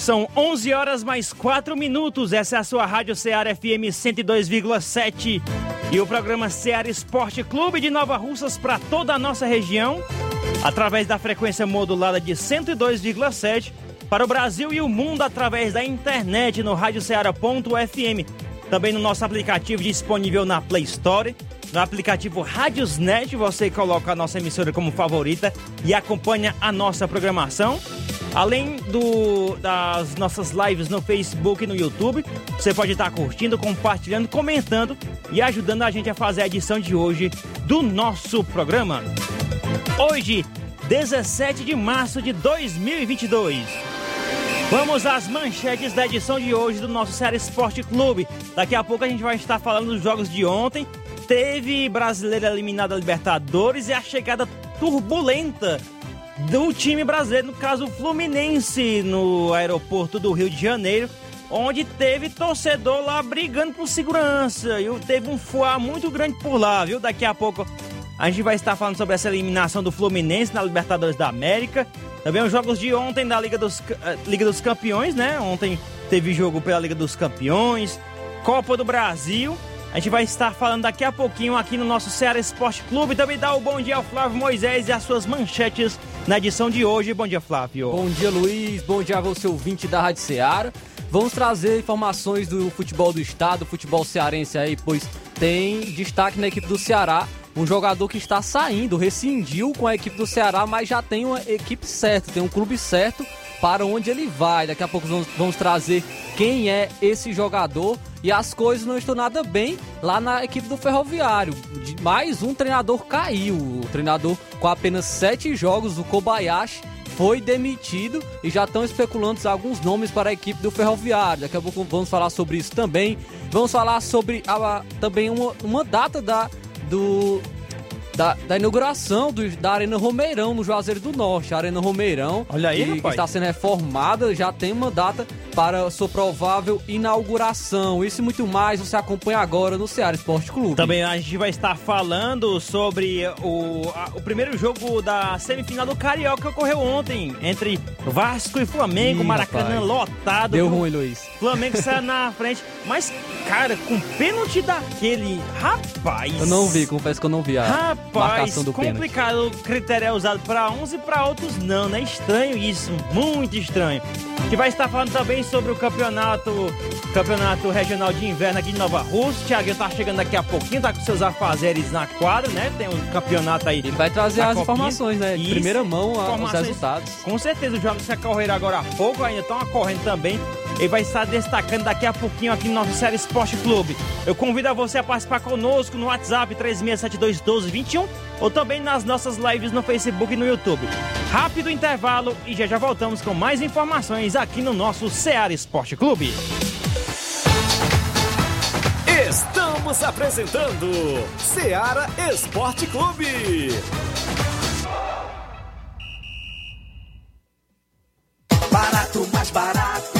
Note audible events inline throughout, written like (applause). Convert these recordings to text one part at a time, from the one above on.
São 11 horas mais 4 minutos. Essa é a sua Rádio Ceará FM 102,7 e o programa Ceará Esporte Clube de Nova Russas para toda a nossa região, através da frequência modulada de 102,7 para o Brasil e o mundo através da internet no radioceara.fm. Também no nosso aplicativo disponível na Play Store. No aplicativo Radiosnet, você coloca a nossa emissora como favorita e acompanha a nossa programação. Além do, das nossas lives no Facebook e no YouTube, você pode estar curtindo, compartilhando, comentando e ajudando a gente a fazer a edição de hoje do nosso programa. Hoje, 17 de março de 2022. Vamos às manchetes da edição de hoje do nosso Série Esporte Clube. Daqui a pouco a gente vai estar falando dos jogos de ontem. Teve brasileiro eliminado da Libertadores e a chegada turbulenta do time brasileiro, no caso Fluminense, no aeroporto do Rio de Janeiro, onde teve torcedor lá brigando por segurança. E teve um fuá muito grande por lá, viu? Daqui a pouco a gente vai estar falando sobre essa eliminação do Fluminense na Libertadores da América. Também os jogos de ontem da Liga dos, eh, Liga dos Campeões, né? Ontem teve jogo pela Liga dos Campeões, Copa do Brasil. A gente vai estar falando daqui a pouquinho aqui no nosso Ceará Esporte Clube. Também dá o bom dia ao Flávio Moisés e as suas manchetes na edição de hoje. Bom dia, Flávio. Bom dia, Luiz. Bom dia a você, ouvinte da Rádio Ceará. Vamos trazer informações do futebol do estado, futebol cearense aí, pois tem destaque na equipe do Ceará. Um jogador que está saindo, rescindiu com a equipe do Ceará, mas já tem uma equipe certa, tem um clube certo para onde ele vai. Daqui a pouco vamos, vamos trazer quem é esse jogador e as coisas não estão nada bem lá na equipe do Ferroviário. Mais um treinador caiu. O treinador com apenas sete jogos, o Kobayashi, foi demitido e já estão especulando alguns nomes para a equipe do Ferroviário. Daqui a pouco vamos falar sobre isso também. Vamos falar sobre a, também uma, uma data da, do, da, da inauguração do, da Arena Romeirão no Juazeiro do Norte. A Arena Romeirão, Olha aí, que, que está sendo reformada, já tem uma data para sua provável inauguração. Isso e muito mais você acompanha agora no Ceará Esporte Clube. Também a gente vai estar falando sobre o, a, o primeiro jogo da semifinal do Carioca que ocorreu ontem entre Vasco e Flamengo, Ih, Maracanã rapaz. lotado. Deu ruim, Luiz. Flamengo saiu na (laughs) frente, mas cara, com pênalti daquele, rapaz. Eu não vi, confesso que eu não vi a rapaz, marcação do pênalti. complicado. O critério é usado para uns e para outros não, né? Estranho isso, muito estranho. Que vai estar falando também sobre o campeonato campeonato regional de inverno aqui de Nova Rússia. Thiago tá chegando daqui a pouquinho, tá com seus afazeres na quadra, né? Tem um campeonato aí. Ele vai trazer as informações, né? De primeira mão os resultados. Com certeza, os jogos que ocorreram agora há pouco ainda estão ocorrendo também. Ele vai estar destacando daqui a pouquinho aqui no nosso Série Esporte Clube. Eu convido a você a participar conosco no WhatsApp 36721221 ou também nas nossas lives no Facebook e no YouTube. Rápido intervalo e já já voltamos com mais informações aqui no nosso Ceará Esporte Clube. Estamos apresentando Ceará Esporte Clube. Barato, mais barato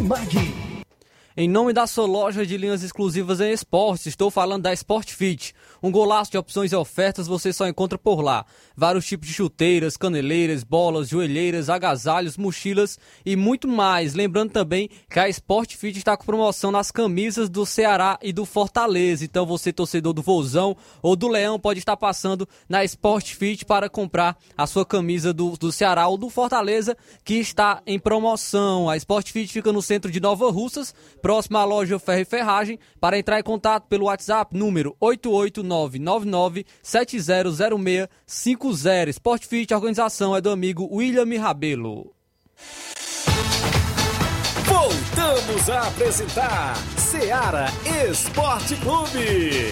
Martimag. Em nome da sua loja de linhas exclusivas em esportes, estou falando da Sport Fit. Um golaço de opções e ofertas você só encontra por lá. Vários tipos de chuteiras, caneleiras, bolas, joelheiras, agasalhos, mochilas e muito mais. Lembrando também que a Sport Fit está com promoção nas camisas do Ceará e do Fortaleza. Então você, torcedor do Vozão ou do Leão, pode estar passando na Sport Fit para comprar a sua camisa do, do Ceará ou do Fortaleza, que está em promoção. A Sport Fit fica no centro de Nova Russas, próximo à loja Ferro e Ferragem. Para entrar em contato pelo WhatsApp, número 88999700650. Sport Fit, organização é do amigo William Rabelo. Voltamos a apresentar Seara Esporte Clube.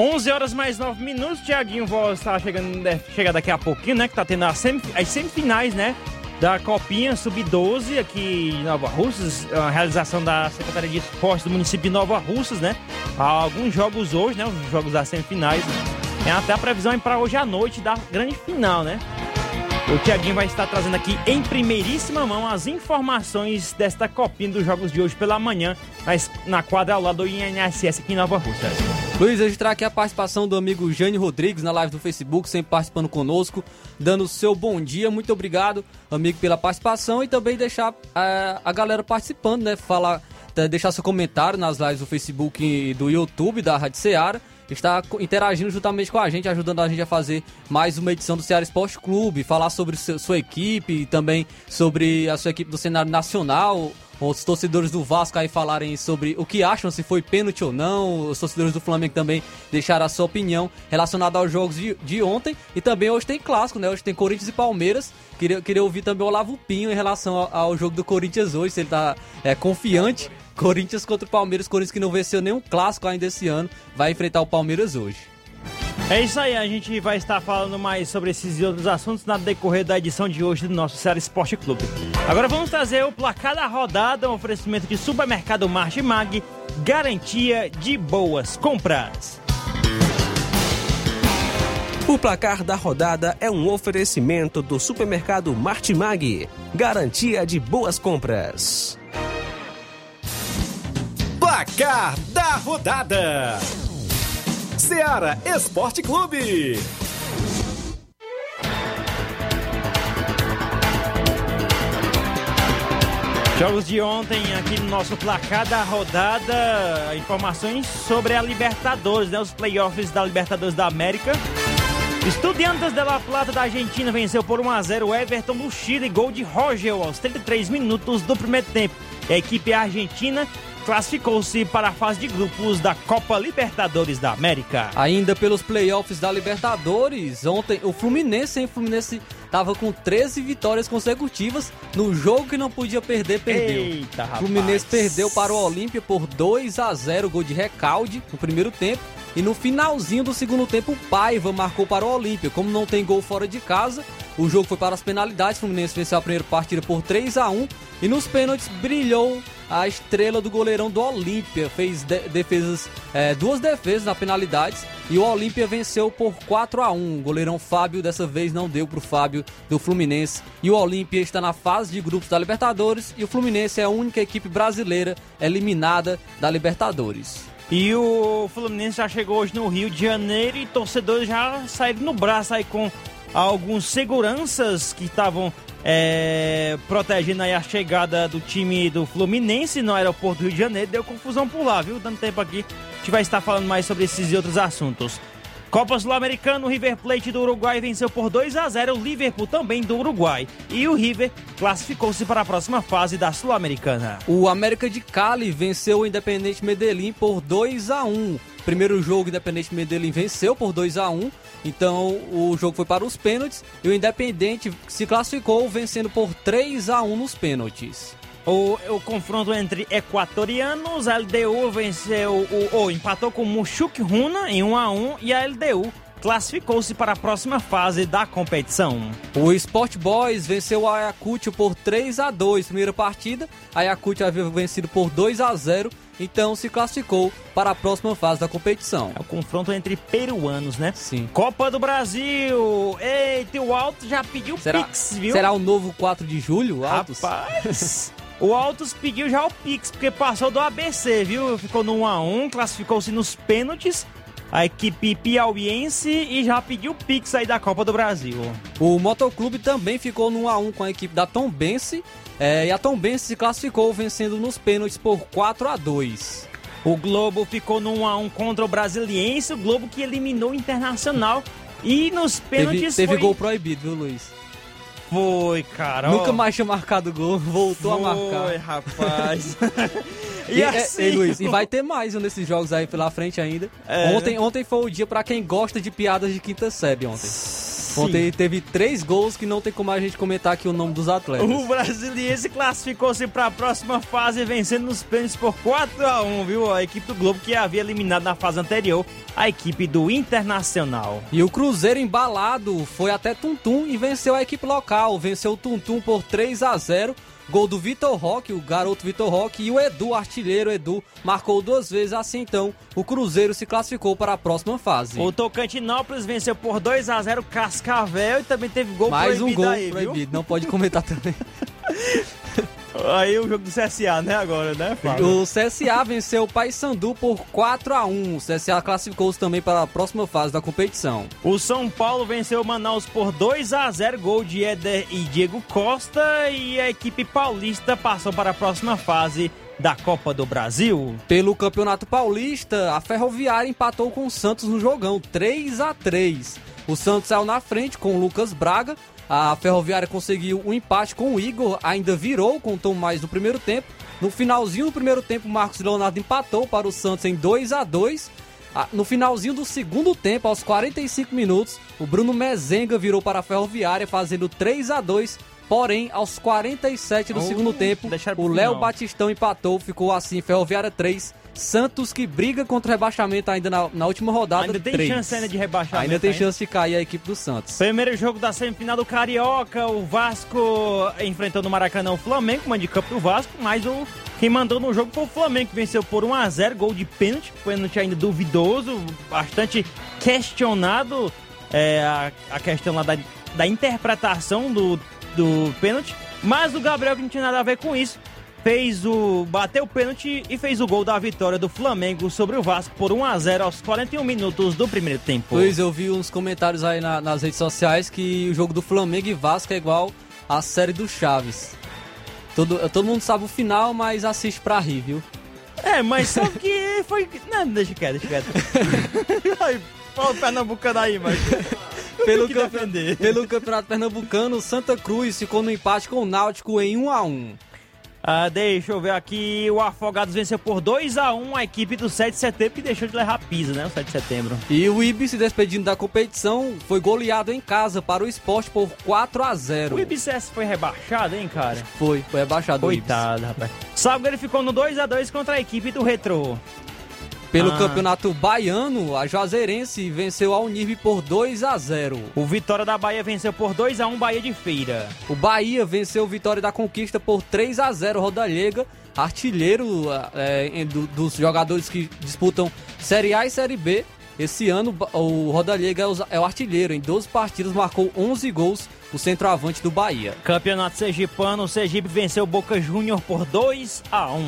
11 horas mais 9 minutos, Tiaguinho Voz tá chegando, deve chegar daqui a pouquinho, né? Que tá tendo as, semif as semifinais, né? Da Copinha Sub-12 aqui em Nova Russas, a realização da Secretaria de Esportes do município de Nova Russas, né? Há alguns jogos hoje, né? Os jogos das semifinais. Tem até a previsão para hoje à noite da grande final, né? O Tiaguinho vai estar trazendo aqui em primeiríssima mão as informações desta copinha dos jogos de hoje pela manhã na quadra ao lado do INSS aqui em Nova Russas. Luiz, registrar aqui a participação do amigo Jane Rodrigues na live do Facebook, sempre participando conosco, dando o seu bom dia. Muito obrigado, amigo, pela participação e também deixar a, a galera participando, né? Falar, deixar seu comentário nas lives do Facebook e do YouTube da Rádio Seara está interagindo juntamente com a gente, ajudando a gente a fazer mais uma edição do Ceará Esporte Clube, falar sobre sua equipe e também sobre a sua equipe do cenário nacional, os torcedores do Vasco aí falarem sobre o que acham, se foi pênalti ou não. Os torcedores do Flamengo também deixaram a sua opinião relacionada aos jogos de, de ontem. E também hoje tem clássico, né? Hoje tem Corinthians e Palmeiras. Queria, queria ouvir também o Olavo Pinho em relação ao, ao jogo do Corinthians hoje, se ele tá é, confiante. Corinthians contra o Palmeiras, Corinthians que não venceu nenhum clássico ainda esse ano, vai enfrentar o Palmeiras hoje. É isso aí, a gente vai estar falando mais sobre esses e outros assuntos na decorrer da edição de hoje do nosso Ceará Esporte Clube. Agora vamos trazer o placar da rodada, um oferecimento de supermercado Martimag, garantia de boas compras. O placar da rodada é um oferecimento do supermercado Martimag, garantia de boas compras. Placar da rodada. Seara Esporte Clube. Jogos de ontem aqui no nosso placar da rodada, informações sobre a Libertadores, né? Os playoffs da Libertadores da América. Estudiantes de La Plata da Argentina venceu por 1 a 0 o Everton do Chile, gol de Rogel aos 33 minutos do primeiro tempo. A equipe argentina classificou-se para a fase de grupos da Copa Libertadores da América. Ainda pelos playoffs da Libertadores, ontem o Fluminense, hein? Fluminense tava com 13 vitórias consecutivas no jogo que não podia perder, perdeu. Eita, rapaz. Fluminense perdeu para o Olímpia por 2 a 0, gol de recalde no primeiro tempo. E no finalzinho do segundo tempo, o Paiva marcou para o Olímpia. Como não tem gol fora de casa, o jogo foi para as penalidades. O Fluminense venceu a primeira partida por 3 a 1 e nos pênaltis brilhou a estrela do goleirão do Olímpia. Fez de defesas, é, duas defesas na penalidades e o Olímpia venceu por 4 a 1 O goleirão Fábio dessa vez não deu para o Fábio do Fluminense. E o Olímpia está na fase de grupos da Libertadores e o Fluminense é a única equipe brasileira eliminada da Libertadores. E o Fluminense já chegou hoje no Rio de Janeiro e torcedores já saíram no braço aí com alguns seguranças que estavam é, protegendo aí a chegada do time do Fluminense no aeroporto do Rio de Janeiro. Deu confusão por lá, viu? Dando tempo aqui, a gente vai estar falando mais sobre esses e outros assuntos. Copa Sul-Americana, o River Plate do Uruguai venceu por 2 a 0 o Liverpool também do Uruguai. E o River classificou-se para a próxima fase da Sul-Americana. O América de Cali venceu o Independente Medellín por 2 a 1 Primeiro jogo, o Independente Medellín venceu por 2 a 1 então o jogo foi para os pênaltis e o Independente se classificou vencendo por 3 a 1 nos pênaltis. O, o confronto entre equatorianos, a LDU venceu, o, ou empatou com o Mushuk Runa em 1 a 1 e a LDU classificou-se para a próxima fase da competição. O Sport Boys venceu o Ayacucho por 3 a 2 primeira partida. A Ayacucho havia vencido por 2 a 0 então se classificou para a próxima fase da competição. É o confronto entre peruanos, né? Sim. Copa do Brasil! Eita, o Alto já pediu será, Pix, viu? Será o novo 4 de julho, Altos? Rapaz... O Altos pediu já o Pix, porque passou do ABC, viu? Ficou no 1x1, classificou-se nos pênaltis a equipe piauiense e já pediu Pix aí da Copa do Brasil. O Motoclube também ficou no 1x1 com a equipe da Tombense é, e a Tombense se classificou vencendo nos pênaltis por 4 a 2 O Globo ficou no 1x1 contra o Brasiliense, o Globo que eliminou o Internacional e nos pênaltis teve, teve foi... gol proibido, viu, Luiz? Foi, cara. Nunca mais tinha marcado gol, (laughs) voltou Foi, a marcar. Foi, rapaz. (laughs) e, e, assim, e, Luiz, e vai ter mais um nesses jogos aí pela frente ainda. É. Ontem, ontem foi o dia para quem gosta de piadas de quinta série ontem. Sim. Ontem teve três gols que não tem como a gente comentar aqui o nome dos atletas. O Brasiliense classificou-se para a próxima fase, vencendo nos pênaltis por 4 a 1 viu? A equipe do Globo que havia eliminado na fase anterior a equipe do Internacional. E o Cruzeiro embalado foi até Tuntum e venceu a equipe local. Venceu o Tuntum por 3 a 0 Gol do Vitor Roque, o garoto Vitor Roque, e o Edu, artilheiro Edu, marcou duas vezes. Assim então, o Cruzeiro se classificou para a próxima fase. O Tocantinópolis venceu por 2 a 0 Cascavel e também teve gol Mais proibido um gol aí, proibido, viu? não pode comentar (laughs) também. Aí o jogo do CSA, né, agora, né, Fábio? O CSA venceu o Paysandu por 4 a 1 O CSA classificou-se também para a próxima fase da competição. O São Paulo venceu o Manaus por 2 a 0 gol de Éder e Diego Costa. E a equipe paulista passou para a próxima fase da Copa do Brasil. Pelo Campeonato Paulista, a Ferroviária empatou com o Santos no jogão, 3 a 3 O Santos saiu na frente com o Lucas Braga, a Ferroviária conseguiu um empate com o Igor, ainda virou, contou mais no primeiro tempo. No finalzinho do primeiro tempo, Marcos Leonardo empatou para o Santos em 2 a 2 No finalzinho do segundo tempo, aos 45 minutos, o Bruno Mezenga virou para a Ferroviária, fazendo 3 a 2 Porém, aos 47 do Oh, segundo tempo, o Léo. Batistão empatou, ficou assim, Ferroviária 3, Santos que briga contra o rebaixamento ainda na, na última rodada. Ainda tem 3. chance ainda de rebaixamento. Ainda tem hein? chance de cair a equipe do Santos. Primeiro jogo da semifinal do Carioca, o Vasco enfrentando o Maracanã o Flamengo, mando de campo do Vasco, mas o quem mandou no jogo foi o Flamengo, que venceu por 1 a 0 gol de pênalti, pênalti ainda duvidoso, bastante questionado é, a, a questão lá da, da interpretação do, do pênalti, mas o Gabriel, que não tinha nada a ver com isso, fez o bateu o pênalti e fez o gol da vitória do Flamengo sobre o Vasco por 1 a 0 aos 41 minutos do primeiro tempo. Luiz, eu vi uns comentários aí na- nas redes sociais que o jogo do Flamengo e Vasco é igual a série do Chaves. Todo, todo mundo sabe o final, mas assiste pra rir, viu? É, mas só que foi. Não, deixa quieto, deixa quieto. (laughs) Pô, o Pernambucano aí, mas. (laughs) Pelo, que campe- defender. pelo Campeonato Pernambucano, Santa Cruz ficou no empate com o Náutico em 1 a 1 Ah, deixa eu ver aqui. O Afogados venceu por 2x1 a equipe do 7 de setembro, que deixou de levar pisa, né? O 7 de setembro. E o IB se despedindo da competição foi goleado em casa para o esporte por 4 a 0 O IBCS foi rebaixado, hein, cara? Foi, foi abaixado o Ibis. Coitado, rapaz. Salgueiro ficou no 2x2 contra a equipe do Retro. Pelo Ah. Campeonato Baiano, a Juazeirense venceu a Unirv por 2 a 0 O Vitória da Bahia venceu por 2x1 Bahia de Feira. O Bahia venceu o Vitória da Conquista por 3 a 0 Rodallega, artilheiro é, do- dos jogadores que disputam Série A e Série B. Esse ano o Rodallega é o- é o artilheiro, em 12 partidas marcou 11 gols, o centroavante do Bahia. Campeonato Sergipano, o Sergipe venceu o Boca Júnior por 2x1.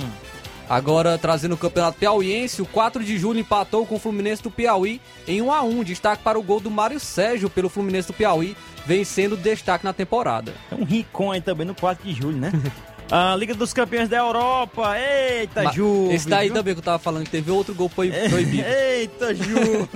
Agora, trazendo o Campeonato Piauiense, o 4 de julho empatou com o Fluminense do Piauí em 1 a 1 Destaque para o gol do Mário Sérgio pelo Fluminense do Piauí, vencendo destaque na temporada. É um ricão aí também no 4 de julho, né? A (laughs) Liga dos Campeões da Europa. Eita, Juve. Esse daí viu? também que eu tava falando, que teve outro gol foi proibido. (laughs) Eita, Ju!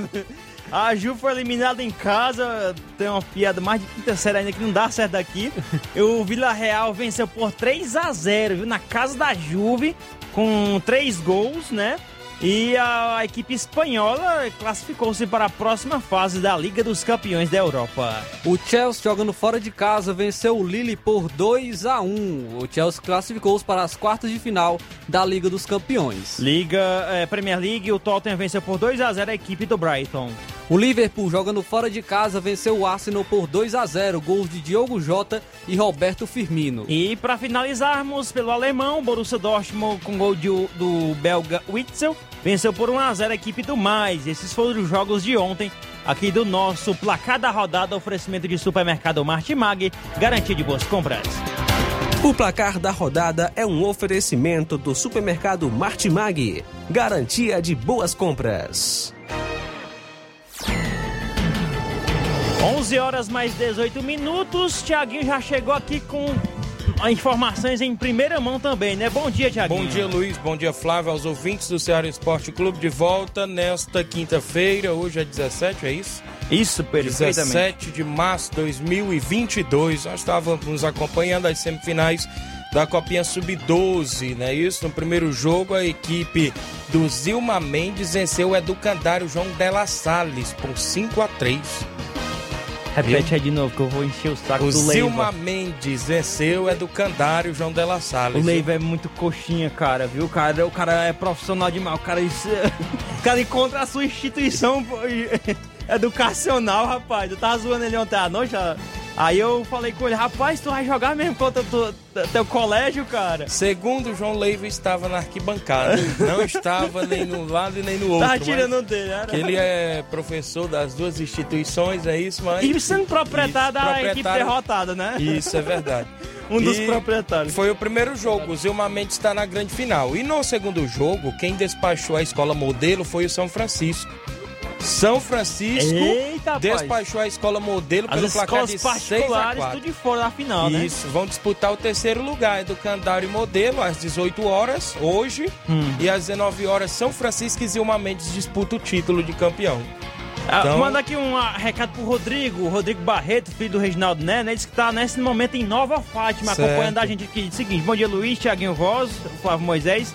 A Ju foi eliminada em casa, tem uma piada mais de quinta série ainda que não dá certo aqui. (laughs) O Vila Real venceu por 3 a 0 viu? Na casa da Juve, com três gols, né? E a equipe espanhola classificou-se para a próxima fase da Liga dos Campeões da Europa. O Chelsea jogando fora de casa venceu o Lille por 2 a 1 O Chelsea classificou-se para as quartas de final da Liga dos Campeões. Liga eh, Premier League, o Tottenham venceu por 2 a 0 a equipe do Brighton. O Liverpool jogando fora de casa venceu o Arsenal por 2 a 0 gols de Diogo Jota e Roberto Firmino. E para finalizarmos pelo alemão, Borussia Dortmund com gol de- do belga Witzel venceu por 1 a 0 a equipe do Mais. Esses foram os jogos de ontem aqui do nosso placar da rodada, oferecimento de supermercado Martimag, garantia de boas compras. O placar da rodada é um oferecimento do supermercado Martimag. Garantia de boas compras. 11 horas mais 18 minutos. Tiaguinho já chegou aqui com informações em primeira mão também, né? Bom dia, Tiaguinho. Bom dia, Luiz. Bom dia, Flávio. Aos ouvintes do Ceará Esporte Clube de volta nesta quinta-feira. Hoje é 17, é isso? Isso, perfeitamente. 17 de março de 2022. Nós estávamos acompanhando as semifinais da Copinha Sub-12, não é isso? No primeiro jogo, a equipe do Zilma Mendes venceu o Educandário João Della Salles por 5 a 3 Repete aí de novo que eu vou encher o saco O do Leiva. Mendes venceu o Educandário João Della Salles. O Leiva é muito coxinha, cara, viu? O cara, o cara é profissional demais. O cara, isso- o cara encontra a sua instituição (laughs) educacional, rapaz. Eu tava zoando ele ontem à noite. Aí eu falei com ele, rapaz, tu vai jogar mesmo contra tu, teu colégio, cara? Segundo João Leiva estava na arquibancada. (laughs) Não estava nem no lado e nem no outro. Tava mas tirando dele, era? ele é professor das duas instituições, é isso, mas. E sendo proprietário da Isso, equipe proprietário- derrotada, né? Isso é verdade. (laughs) Um dos E proprietários. Foi o primeiro jogo. O Zilma Mendes está na grande final. E no segundo jogo, quem despachou a escola modelo foi o São Francisco. São Francisco Eita, despachou a escola modelo As pelo placar de 6 a particulares, 4. tudo de fora da final, né? Isso, vão disputar o terceiro lugar do Candário Modelo às 18 horas, hoje. Hum. E às 19 horas, São Francisco e Zilma Mendes disputam o título de campeão. Ah, Então- Manda aqui um ah, recado pro Rodrigo, Rodrigo Barreto, filho do Reginaldo Né, né? Ele que tá nesse momento em Nova Fátima, Certo. acompanhando a gente aqui. Seguinte, bom dia Luiz, Thiaguinho Voz, Flávio Moisés.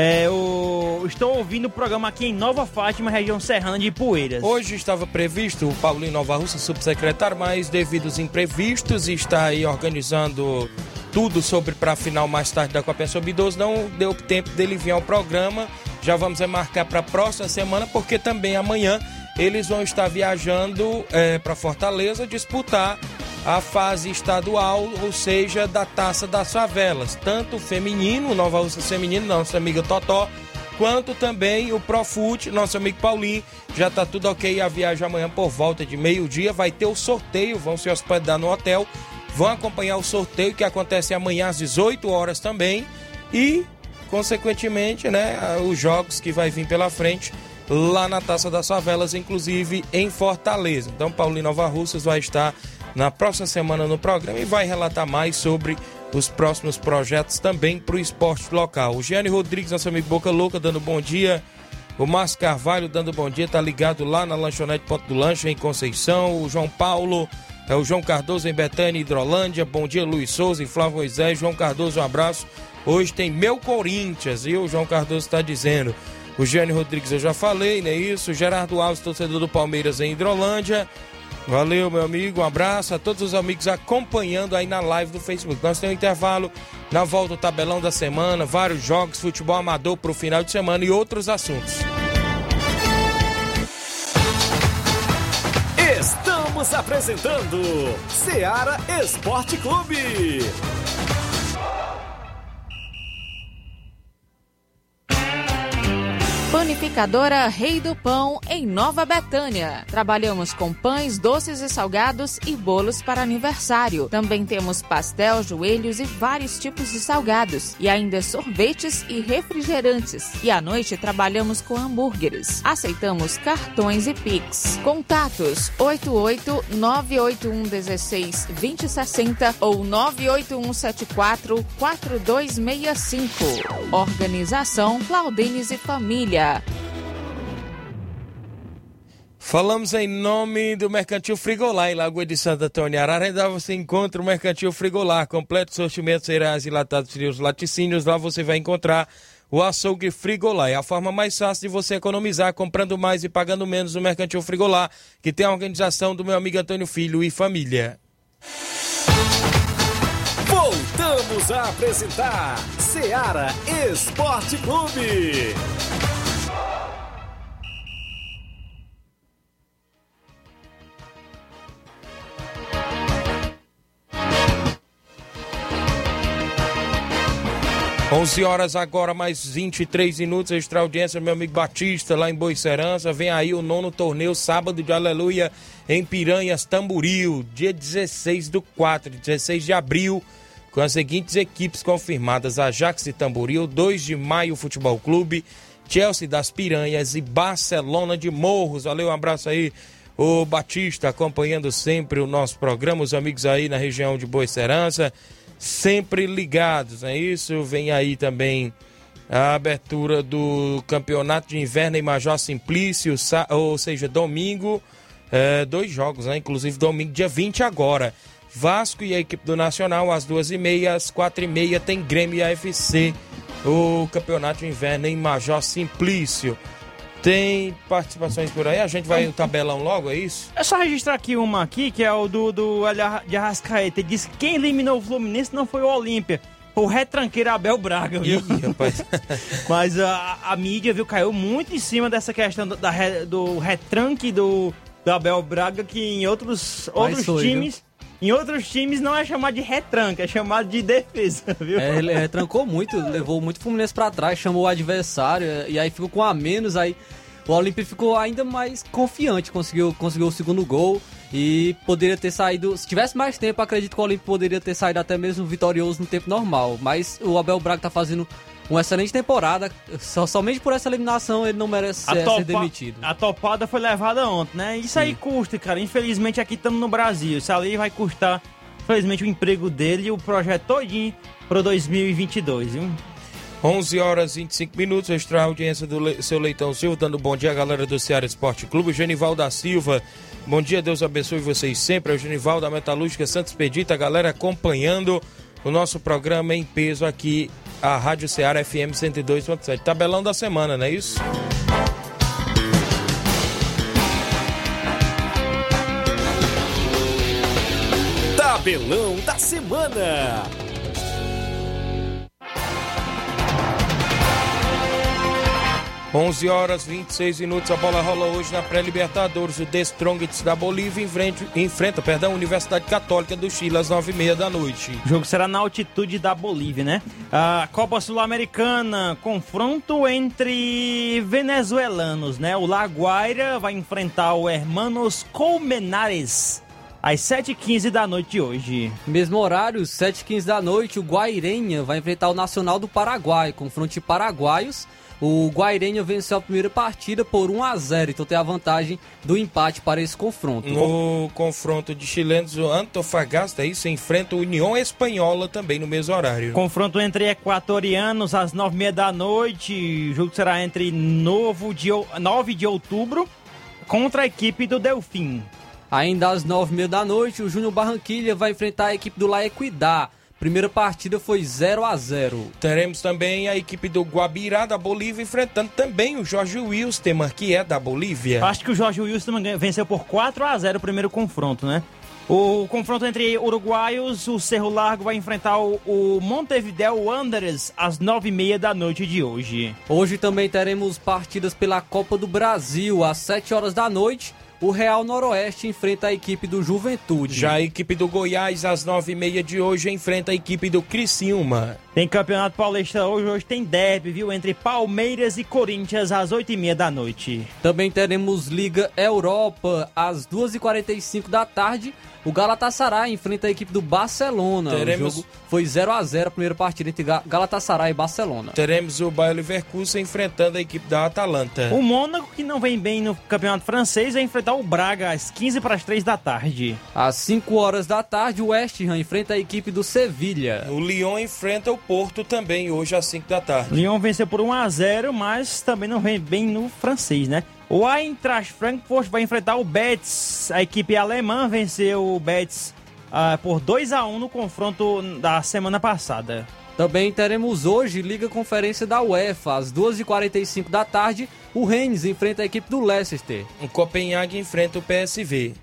É, o... Estou ouvindo o programa aqui em Nova Fátima, região serrana de Ipueiras. Hoje estava previsto o Paulinho Nova Russa, subsecretário, mas devido aos imprevistos, está aí organizando tudo sobre para a final mais tarde da Copa Sub-12. Não deu tempo dele vir ao programa. Já vamos marcar para a próxima semana, porque também amanhã eles vão estar viajando para Fortaleza disputar a fase estadual, ou seja, da Taça das Favelas. Tanto o feminino, o Nova Russa feminino, nossa amiga Totó, quanto também o Profute, nosso amigo Paulinho. Já tá tudo ok. A viagem amanhã por volta de meio-dia vai ter o sorteio, vão se hospedar no hotel, vão acompanhar o sorteio que acontece amanhã às 18 horas também e, consequentemente, né, os jogos que vai vir pela frente lá na Taça das Favelas, inclusive em Fortaleza. Então, Paulinho Nova Russas vai estar na próxima semana no programa e vai relatar mais sobre os próximos projetos também para o esporte local. O Gianni Rodrigues, nosso amigo Boca Louca, dando bom dia. O Márcio Carvalho dando bom dia, tá ligado lá na lanchonete Ponto do Lanche em Conceição. O João Paulo, é o João Cardoso em Betânia, Hidrolândia. Bom dia, Luiz Souza e Flávio Moisés. João Cardoso, um abraço. Hoje tem meu Corinthians, e o João Cardoso está dizendo. O Gianni Rodrigues eu já falei, não é isso? O Gerardo Alves, torcedor do Palmeiras em Hidrolândia. Valeu, meu amigo. Um abraço a todos os amigos acompanhando aí na live do Facebook. Nós temos um intervalo na volta do tabelão da semana, vários jogos, futebol amador para o final de semana e outros assuntos. Estamos apresentando Seara Esporte Clube. Panificadora Rei do Pão, em Nova Betânia. Trabalhamos com pães, doces e salgados e bolos para aniversário. Também temos pastel, joelhos e vários tipos de salgados. E ainda sorvetes e refrigerantes. E à noite trabalhamos com hambúrgueres. Aceitamos cartões e Pix. Contatos 88 981 16 2060 ou 981 74 4265. Organização Claudines e Família. Falamos em nome do Mercantil Frigolá, em Lagoa de Santa Antônia Ararendá. Você encontra o Mercantil Frigolá, completo sortimento, cereais enlatados, frios, laticínios. Lá você vai encontrar o açougue Frigolá. É a forma mais fácil de você economizar, comprando mais e pagando menos no Mercantil Frigolá, que tem a organização do meu amigo Antônio Filho e família. Voltamos a apresentar Seara Esporte Clube. 11 horas agora, mais 23 minutos. Extra audiência, meu amigo Batista, lá em Boicerança. Vem aí o nono torneio, sábado de Aleluia, em Piranhas, Tamburil, dia 16 do 4, 16 de abril, com as seguintes equipes confirmadas: Ajax e Tamburil, 2 de maio, Futebol Clube, Chelsea das Piranhas e Barcelona de Morros. Valeu, um abraço aí. O Batista acompanhando sempre o nosso programa, os amigos aí na região de Boicerança sempre ligados, é isso? Vem aí também a abertura do Campeonato de Inverno em Major Simplício, ou seja, domingo, é, dois jogos, né? Inclusive domingo, dia 20 agora. Vasco e a equipe do Nacional, às duas e meia, às quatro e meia tem Grêmio e AFC, o Campeonato de Inverno em Major Simplício. Tem participações por aí? A gente vai no tabelão logo, é isso? É só registrar aqui uma aqui, que é o do, do de Arrascaeta. Ele disse que quem eliminou o Fluminense não foi o Olímpia. O retranqueiro Abel Braga, viu? Ih, rapaz. (laughs) Mas a, a mídia, viu, caiu muito em cima dessa questão do, da, do retranque do, do Abel Braga, que em outros, outros foi, times... Viu? Em outros times não é chamado de retranca, é chamado de defesa, (laughs) viu? É, ele retrancou muito, levou muito Fluminense para trás, chamou o adversário e aí ficou com a menos, aí o Olímpia ficou ainda mais confiante, conseguiu, conseguiu o segundo gol e poderia ter saído, se tivesse mais tempo, acredito que o Olímpia poderia ter saído até mesmo vitorioso no tempo normal, mas o Abel Braga tá fazendo uma excelente temporada. Só, somente por essa eliminação ele não merece ser, topa, ser demitido. A topada foi levada ontem, né? Isso Sim. aí custa, cara. Infelizmente aqui estamos no Brasil. Isso ali vai custar, infelizmente, o emprego dele e o projeto todinho para 2022, viu? 11 horas e 25 minutos, extra audiência do Le... seu Leitão Silva, dando bom dia, galera do Ceará Esporte Clube. Genival da Silva, bom dia, Deus abençoe vocês sempre. É o Genival da Metalúrgica Santos Pedita, galera acompanhando o nosso programa em peso aqui a Rádio Ceará FM 102.7. Tabelão da semana, não é isso? Tabelão da semana. 11 horas 26 minutos, a bola rola hoje na pré-libertadores. O The Strongest da Bolívia enfrenta, enfrenta perdão, a Universidade Católica do Chile às 9h30 da noite. O jogo será na altitude da Bolívia, né? A Copa Sul-Americana, confronto entre venezuelanos, né? O Laguaira vai enfrentar o Hermanos Colmenares às 7h15 da noite de hoje. Mesmo horário, 7h15 da noite, o Guairenha vai enfrentar o Nacional do Paraguai, confronto de paraguaios o Guairenha venceu a primeira partida por 1 a 0 então tem a vantagem do empate para esse confronto. No confronto de chilenos, o Antofagasta aí se enfrenta o União Espanhola também no mesmo horário. Confronto entre equatorianos às 9h30 da noite. O jogo será entre novo de, 9 de outubro contra a equipe do Delfim. Ainda às 9h30 da noite, o Júnior Barranquilha vai enfrentar a equipe do La Equidad. Primeira partida foi 0 a 0 Teremos também a equipe do Guabirá da Bolívia enfrentando também o Jorge Wilstermann, que é da Bolívia. Acho que o Jorge Wilstermann venceu por 4 a 0 o primeiro confronto, né? O confronto entre uruguaios, o Cerro Largo vai enfrentar o, o Montevideo Wanderers às nove e meia da noite de hoje. Hoje também teremos partidas pela Copa do Brasil às 7 horas da noite. O Real Noroeste enfrenta a equipe do Juventude. Já a equipe do Goiás, às nove e meia de hoje, enfrenta a equipe do Criciúma. Tem Campeonato Paulista hoje, hoje tem derby, viu? Entre Palmeiras e Corinthians às oito e meia da noite. Também teremos Liga Europa às 2h45 da tarde. O Galatasaray enfrenta a equipe do Barcelona. Teremos- O jogo foi 0 a 0 a primeira partida entre Ga- Galatasaray e Barcelona. Teremos o Bayer Leverkusen enfrentando a equipe da Atalanta. O Mônaco, que não vem bem no Campeonato Francês, vai enfrentar o Braga às 15 para as 3 da tarde. Às 5 horas da tarde, o West Ham enfrenta a equipe do Sevilha. O Lyon enfrenta o Porto também hoje às 5 da tarde. Lyon venceu por 1 a 0 mas também não vem bem no francês, né? O Eintracht Frankfurt vai enfrentar o Betis. A equipe alemã venceu o Betis ah, por 2 a 1 no confronto da semana passada. Também teremos hoje Liga Conferência da UEFA. Às 2h45 da tarde, o Rennes enfrenta a equipe do Leicester. O Copenhague enfrenta o PSV.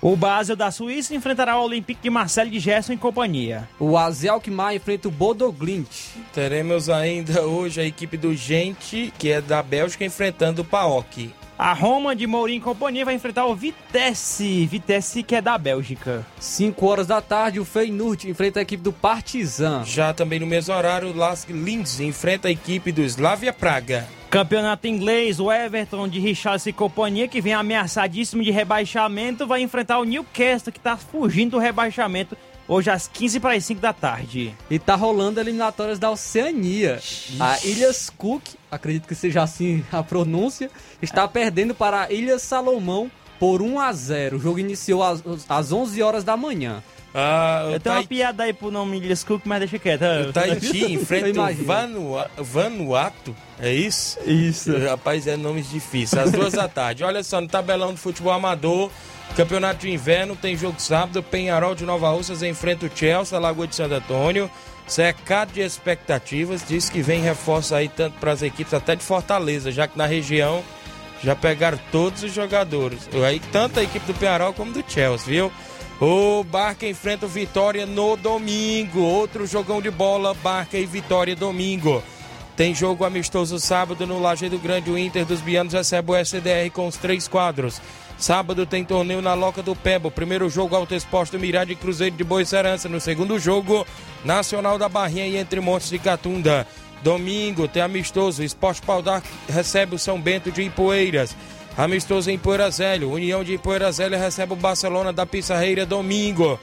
O Basel da Suíça enfrentará o Olympique de Marseille de Gerson e companhia. O AZ Alkmaar enfrenta o Bodo Glimt. Teremos ainda hoje a equipe do Gente, que é da Bélgica, enfrentando o PAOK. A Roma de Mourinho e companhia vai enfrentar o Vitesse, Vitesse que é da Bélgica. 5 horas da tarde, o Feyenoord enfrenta a equipe do Partizan. Já também no mesmo horário, o Lask Linz enfrenta a equipe do Slavia Praga. Campeonato inglês, o Everton de Richarlison e companhia, que vem ameaçadíssimo de rebaixamento, vai enfrentar o Newcastle, que está fugindo do rebaixamento, hoje às 15 para as 5 da tarde. E tá rolando eliminatórias da Oceania. A Ilhas Cook, acredito que seja assim a pronúncia, está perdendo para a Ilhas Salomão por 1 a 0. O jogo iniciou às, às 11 horas da manhã. Ah, Eu tenho uma Tai- piada aí pro nome Cook, mas deixa quieto. o Tahiti (laughs) enfrenta o. Vanua- Vanuatu. É isso? Isso. Rapaz, é nomes difíceis. Às duas da tarde. Olha só, no tabelão do futebol amador, campeonato de inverno, tem jogo sábado. Penharol de Nova Russas enfrenta o Chelsea, Lagoa de Santo Antônio. Secado de expectativas. Diz que vem reforço aí tanto para as equipes, até de Fortaleza, já que na região já pegaram todos os jogadores. Aí, tanto a equipe do Penharol como do Chelsea, viu? O Barca enfrenta o Vitória no domingo. Outro jogão de bola, Barca e Vitória domingo. Tem jogo amistoso sábado no Lajeado Grande. O Inter dos Bianos recebe o SDR com os três quadros. Sábado tem torneio na Loca do Pebo. Primeiro jogo Alto Esporte do Mirade e Cruzeiro de Boa Serança. No segundo jogo, Nacional da Barrinha e Entre Montes de Catunda. Domingo tem amistoso. Esporte Paudar recebe o São Bento de Ipueiras. Amistoso em Poeira. União de Poeira recebe o Barcelona da Pissarreira domingo.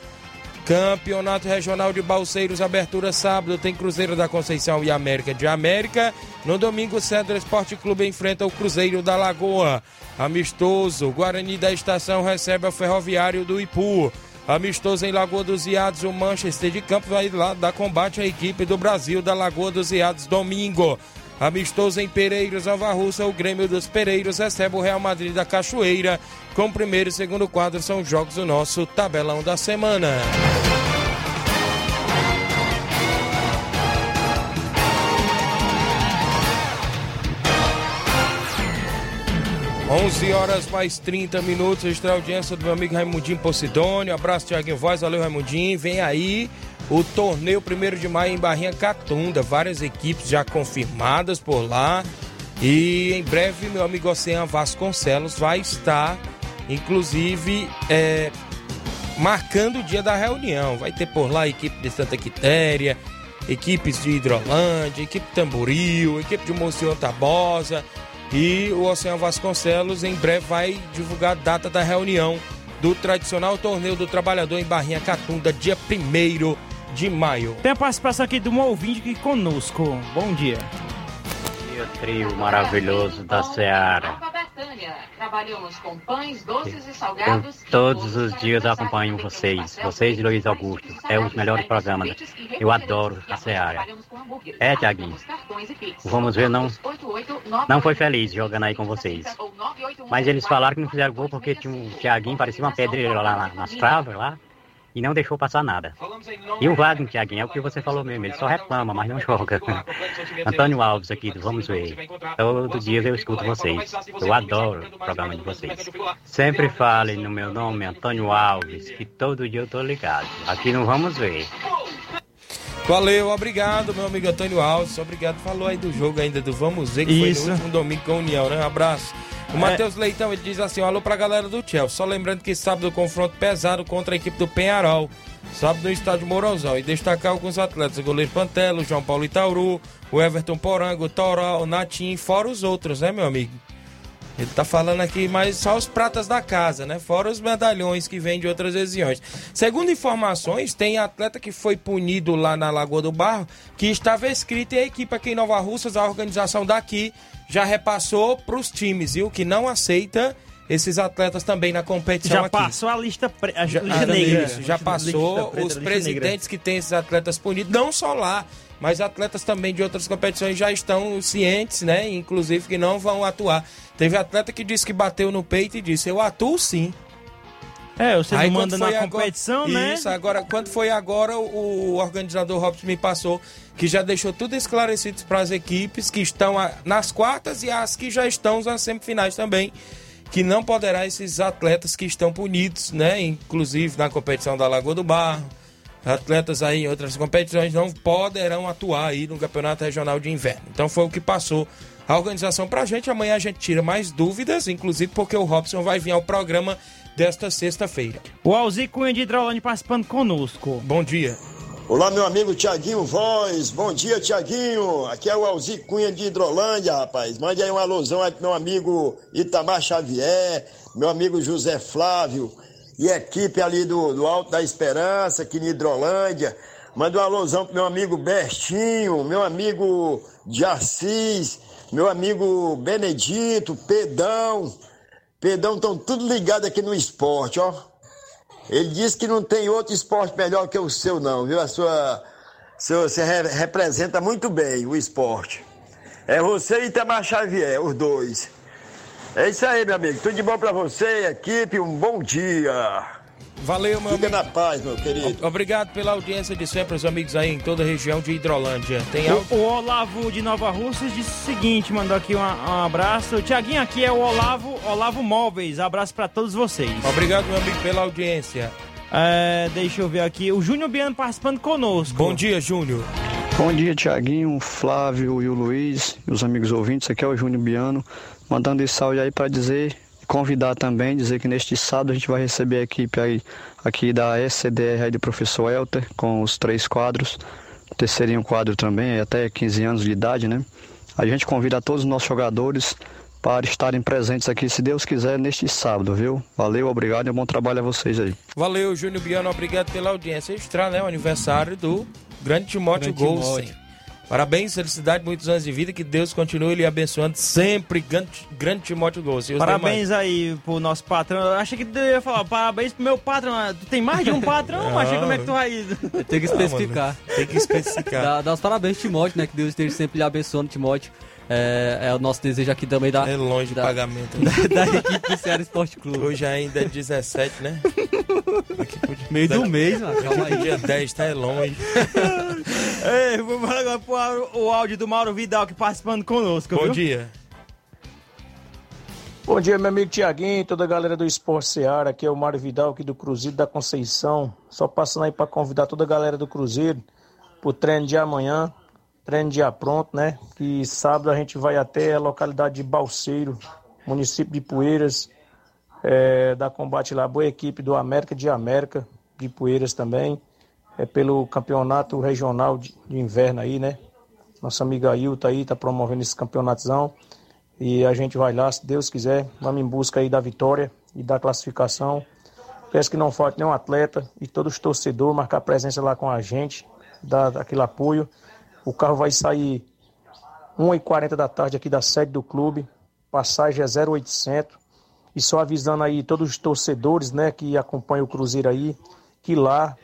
Campeonato Regional de Balseiros, abertura sábado, tem Cruzeiro da Conceição e América de América. No domingo, Cedro Esporte Clube enfrenta o Cruzeiro da Lagoa. Amistoso, Guarani da Estação recebe o Ferroviário do Ipu. Amistoso em Lagoa dos Iados, o Manchester de Campo vai lá dar combate à equipe do Brasil da Lagoa dos Iados domingo. Amistoso em Pereiros, Nova Russa, o Grêmio dos Pereiros recebe o Real Madrid da Cachoeira. Com primeiro e segundo quadro são jogos do nosso tabelão da semana. Onze horas mais 30 minutos, extra audiência do meu amigo Raimundinho Posidônio. Abraço, Tiaguinho Voz, valeu Raimundinho. Vem aí o torneio 1 de maio em Barrinha Catunda. Várias equipes já confirmadas por lá. E em breve, meu amigo Oceano Vasconcelos vai estar, inclusive, é, marcando o dia da reunião. Vai ter por lá a equipe de Santa Quitéria, equipes de Hidrolândia, equipe Tamboril, equipe de Monsenhor Tabosa. E o Oceano Vasconcelos em breve vai divulgar a data da reunião do tradicional torneio do trabalhador em Barrinha Catunda, dia 1 de maio. Tem a participação aqui de um ouvinte aqui conosco. Bom dia. o trio maravilhoso da Seara. Trabalhamos com pães, doces e Eu salgados. todos os dias acompanho vocês, vocês e Luiz Augusto. É os melhores programas. Eu adoro a Seara. É, Tiaguinho. Vamos ver, não, não foi feliz jogando aí com vocês. Mas eles falaram que não fizeram gol porque tinha um Tiaguinho, parecia uma pedreira lá na- nas travas lá. E não deixou passar nada. E o Wagner, Tiaguinho, é o que você falou mesmo, ele só reclama, mas não joga. (laughs) Antônio Alves aqui do Vamos Ver. Todo dia eu escuto vocês. Eu adoro o programa de vocês. Sempre falem no meu nome, Antônio Alves, que todo dia eu tô ligado. Aqui no Vamos Ver. Valeu, obrigado, meu amigo Antônio Alves. Obrigado. Falou aí do jogo ainda do Vamos Ver, que Isso. foi no último domingo com a União, né? Um abraço. O Matheus Leitão ele diz assim: alô pra galera do Chelsea. Só lembrando que sábado confronto pesado contra a equipe do Penharol. Sábado no estádio Morozão. E destacar alguns atletas: o goleiro Pantelo, o João Paulo Itauru, o Everton Porango, o Toró, o Natim, fora os outros, né, meu amigo? Ele tá falando aqui, mas só os pratas da casa, né? Fora os medalhões que vêm de outras regiões. Segundo informações, tem atleta que foi punido lá na Lagoa do Barro, que estava escrito em a equipe aqui em Nova Russas, a organização daqui já repassou para os times, viu? Que não aceita esses atletas também na competição Já aqui. passou a lista, pre... a Já, lista ah, negra. isso, já passou preta, os presidentes que têm esses atletas punidos, não só lá, mas atletas também de outras competições já estão cientes, né? Inclusive que não vão atuar. Teve atleta que disse que bateu no peito e disse: Eu atuo sim. É, você Aí, não manda na agora- competição, né? Isso, agora, quando foi agora, o, o organizador Robson me passou que já deixou tudo esclarecido para as equipes que estão a- nas quartas e as que já estão nas semifinais também, que não poderá esses atletas que estão punidos, né? Inclusive na competição da Lagoa do Barro, atletas aí em outras competições não poderão atuar aí no Campeonato Regional de Inverno. Então foi o que passou a organização pra gente. Amanhã a gente tira mais dúvidas, inclusive porque o Robson vai vir ao programa desta sexta-feira. O Alzi Cunha de Hidrolândia participando conosco. Bom dia. Olá, meu amigo Tiaguinho Voz. Bom dia, Tiaguinho. Aqui é o Alzi Cunha de Hidrolândia, rapaz. Mande aí uma alusão aí pro meu amigo Itamar Xavier, meu amigo José Flávio e equipe ali do, do Alto da Esperança, aqui em Hidrolândia. Manda uma alusão pro meu amigo Bertinho, meu amigo de Assis, meu amigo Benedito, Pedão. Pedão estão tudo ligado aqui no esporte, ó. Ele disse que não tem outro esporte melhor que o seu, não, viu? A sua. seu- você re- representa muito bem o esporte. É você e Itamar Xavier, os dois. É isso aí, meu amigo. Tudo de bom pra você, equipe. Um bom dia. Valeu, meu Fica na paz, meu querido. Obrigado pela audiência de sempre, os amigos aí em toda a região de Hidrolândia. Tem algo? O, o Olavo de Nova Russas disse o seguinte, mandou aqui um, um abraço. Tiaguinho, aqui é o Olavo, Olavo Móveis. Abraço pra todos vocês. Obrigado, meu amigo, pela audiência. É, deixa eu ver aqui. O Júnior Biano participando conosco. Bom dia, Júnior. Bom dia, Tiaguinho, Flávio e o Luiz, e os amigos ouvintes. Aqui é o Júnior Biano, mandando esse áudio aí para dizer, convidar também, dizer que neste sábado a gente vai receber a equipe aí aqui da SCDR aí do professor Elter, com os três quadros, o terceirinho quadro também, é até 15 anos de idade, né? A gente convida todos os nossos jogadores para estarem presentes aqui, se Deus quiser, neste sábado, viu? Valeu, obrigado e bom trabalho a vocês aí. Valeu, Júnior Biano, obrigado pela audiência. Extra, né? O aniversário do grande Timóteo Grande Golsen. Parabéns, felicidade, muitos anos de vida. Que Deus continue lhe abençoando sempre. Grande, grande Timóteo os Parabéns aí pro nosso patrão. Eu achei que tu ia falar parabéns pro meu patrão. Tu tem mais de um patrão, (laughs) Não. mas como é que tu vai. Tem que especificar. Ah, mano, tem que especificar. Dá, dá os parabéns, Timóteo, né? Que Deus esteja sempre lhe abençoando, Timóteo. É, é o nosso desejo aqui também da, É longe o da, pagamento. da, (laughs) da equipe do Ceará Esporte Clube. Hoje ainda é 17, né? Meio do mês, mano. Calma aí. Dia 10, tá? É longe. (laughs) Ei, vamos agora pro o áudio do Mauro Vidal que participando conosco. Bom viu? dia. Bom dia, meu amigo Tiaguinho e toda a galera do Esporte Seara. Aqui é o Mário Vidal, aqui do Cruzeiro da Conceição. Só passando aí para convidar toda a galera do Cruzeiro pro treino de amanhã. Treino dia pronto, né? Que sábado a gente vai até a localidade de Balseiro, município de Poeiras, é, da combate lá, boa equipe do América de América, de Poeiras também. É pelo campeonato regional de, de inverno aí, né? Nossa amiga Ailton aí tá promovendo esse campeonatozão. E a gente vai lá, se Deus quiser, vamos em busca aí da vitória e da classificação. Peço que não falte nenhum atleta e todos os torcedores marcar presença lá com a gente, dar aquele apoio. O carro vai sair 1h40 da tarde aqui da sede do clube, passagem é 0800. E só avisando aí todos os torcedores né, que acompanham o Cruzeiro aí, que lá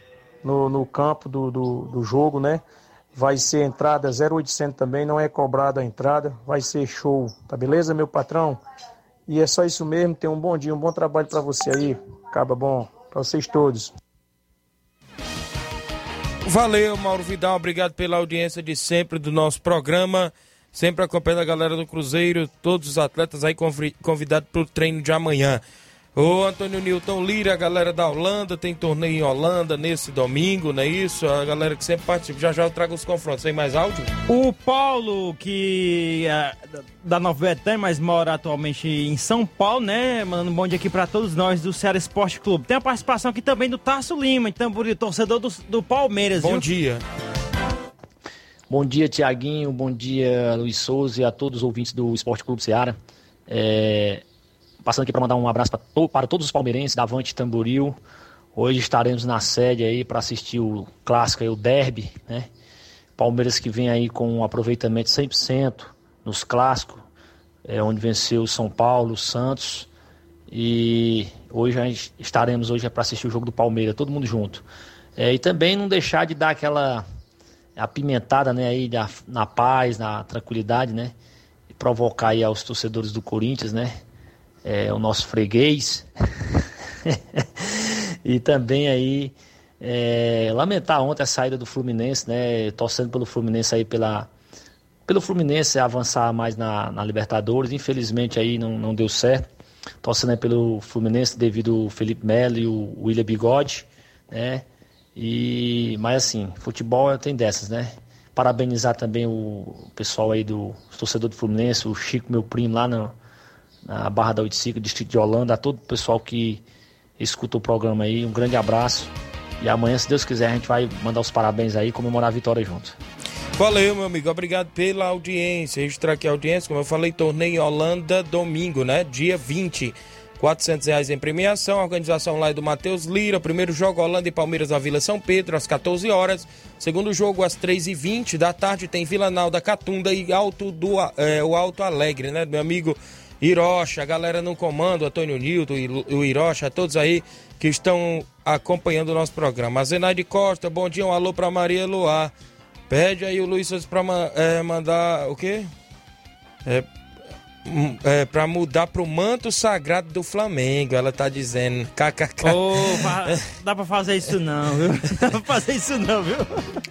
no, no campo do, do, do jogo, né? Vai ser entrada 0800 também, não é cobrada a entrada, vai ser show, tá beleza, meu patrão? E é só isso mesmo, tenha um bom dia, um bom trabalho para você aí, acaba bom para vocês todos. Valeu, Mauro Vidal. Obrigado pela audiência de sempre do nosso programa. Sempre acompanhando a galera do Cruzeiro, todos os atletas aí convi- convidados para o treino de amanhã. O Antônio Newton Lira, a galera da Holanda, tem torneio em Holanda nesse domingo, não é isso? A galera que sempre participa. Já já eu trago os confrontos. Tem mais áudio? O Paulo, que é da Nova Betânia, mas mora atualmente em São Paulo, né? Mandando um bom dia aqui pra todos nós do Ceará Esporte Clube. Tem a participação aqui também do Tarso Lima, então, torcedor do, do Palmeiras. Bom viu? dia. Bom dia, Tiaguinho. Bom dia, Luiz Souza e a todos os ouvintes do Esporte Clube Ceará. É, Passando aqui para mandar um abraço to para todos os palmeirenses da Avante Tamboril. Hoje estaremos na sede aí para assistir o clássico aí, o derby, né? Palmeiras que vem aí com um aproveitamento 100% nos clássicos, é, onde venceu São Paulo, Santos. E hoje a gente estaremos hoje para assistir o jogo do Palmeiras, todo mundo junto. É, e também não deixar de dar aquela apimentada né, aí na, na paz, na tranquilidade, né? E provocar aí aos torcedores do Corinthians, né? É, o nosso freguês. (laughs) e também aí é, lamentar ontem a saída do Fluminense, né? Torcendo pelo Fluminense aí pela pelo Fluminense avançar mais na, na Libertadores. Infelizmente aí não, não deu certo. Torcendo pelo Fluminense devido ao Felipe Melo e o William Bigode, né? E mas assim, futebol tem dessas, né? Parabenizar também o pessoal aí do torcedor do Fluminense, o Chico, meu primo lá no, na Barra da 85, distrito de Holanda, a todo o pessoal que escuta o programa aí, um grande abraço. E amanhã, se Deus quiser, a gente vai mandar os parabéns aí e comemorar a vitória juntos. Valeu, meu amigo. Obrigado pela audiência. Registrar aqui a audiência, como eu falei, torneio em Holanda domingo, né? Dia 20. 400 reais em premiação. A organização lá é do Matheus Lira. Primeiro jogo Holanda e Palmeiras na Vila São Pedro, às 14 horas. Segundo jogo, às 3h20 da tarde, tem Vila Nalda Catunda e Alto do, é, o Alto Alegre, né? Meu amigo Hirocha, a galera no comando, Antônio Nilton e o Hirocha, todos aí que estão acompanhando o nosso programa. A Zenaide Costa, bom dia, um alô pra Maria Luar. Pede aí o Luiz Souza pra é, mandar o quê? É, é, pra mudar pro manto sagrado do Flamengo, ela tá dizendo. KKK. Oh, (laughs) dá pra fazer isso não, viu? (laughs) Dá pra fazer isso não, viu?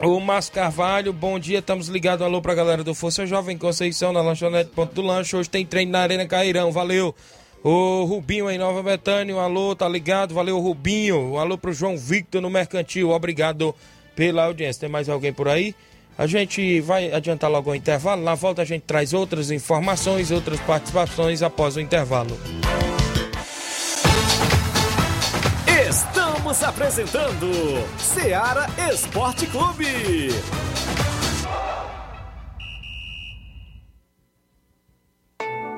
O Márcio Carvalho, bom dia, estamos ligados. Alô pra galera do Força Jovem Conceição, na lanchonete Ponto do Lanche. Hoje tem treino na Arena Cairão, valeu. O Rubinho em Nova Betânia, alô, tá ligado? Valeu, Rubinho. Alô pro João Victor no Mercantil, obrigado pela audiência. Tem mais alguém por aí? A gente vai adiantar logo o intervalo. Na volta a gente traz outras informações, outras participações após o intervalo. Estamos apresentando Seara Esporte Clube.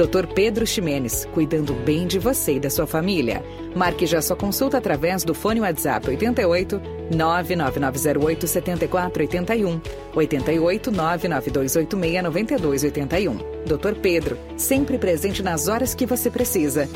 Dr. Pedro Ximenes, cuidando bem de você e da sua família. Marque já sua consulta através do fone WhatsApp 88 99908 7481 88 99286 9281. Dr. Pedro, sempre presente nas horas que você precisa.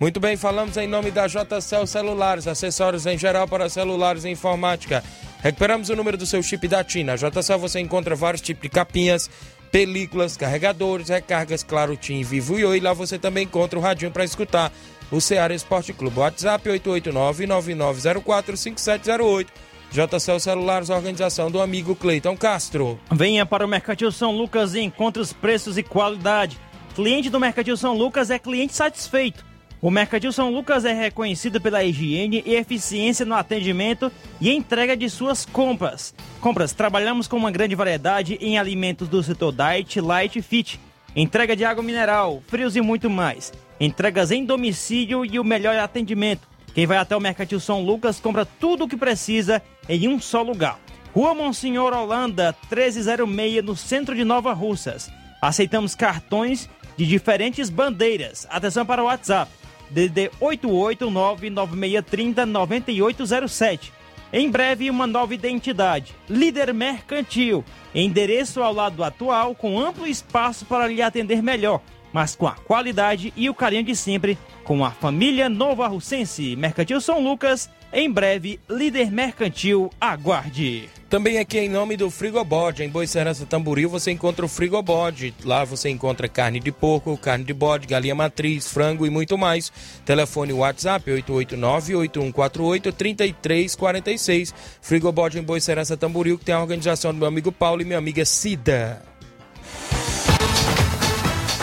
Muito bem, falamos em nome da JCL Celulares, acessórios em geral para celulares e informática. Recuperamos o número do seu chip da TIM. Na JCL você encontra vários tipos de capinhas películas, carregadores, recargas, claro, Tim Vivo e Oi. Lá você também encontra o radinho para escutar o Ceará Esporte Clube. WhatsApp 889-9904-5708. JCL Celulares, organização do amigo Cleiton Castro. Venha para o Mercantil São Lucas e encontre os preços e qualidade. Cliente do Mercantil São Lucas é cliente satisfeito. O Mercantil São Lucas é reconhecido pela higiene e eficiência no atendimento e entrega de suas compras. Compras, trabalhamos com uma grande variedade em alimentos do setor Diet, Light Fit. Entrega de água mineral, frios e muito mais. Entregas em domicílio e o melhor atendimento. Quem vai até o Mercantil São Lucas compra tudo o que precisa em um só lugar. Rua Monsenhor Holanda, 1306, no centro de Nova Russas. Aceitamos cartões de diferentes bandeiras. Atenção para o WhatsApp DD 88996309807. Em breve, uma nova identidade, Líder Mercantil, endereço ao lado atual, com amplo espaço para lhe atender melhor, mas com a qualidade e o carinho de sempre, com a família Nova Russense. Mercantil São Lucas Em breve, líder mercantil, aguarde. Também aqui em nome do Frigobode, em Boicerança Tamboril, você encontra o Frigobode. Lá você encontra carne de porco, carne de bode, galinha matriz, frango e muito mais. Telefone WhatsApp 889-8148-3346. Frigobode em Boicerança Tamboril, que tem a organização do meu amigo Paulo e minha amiga Cida.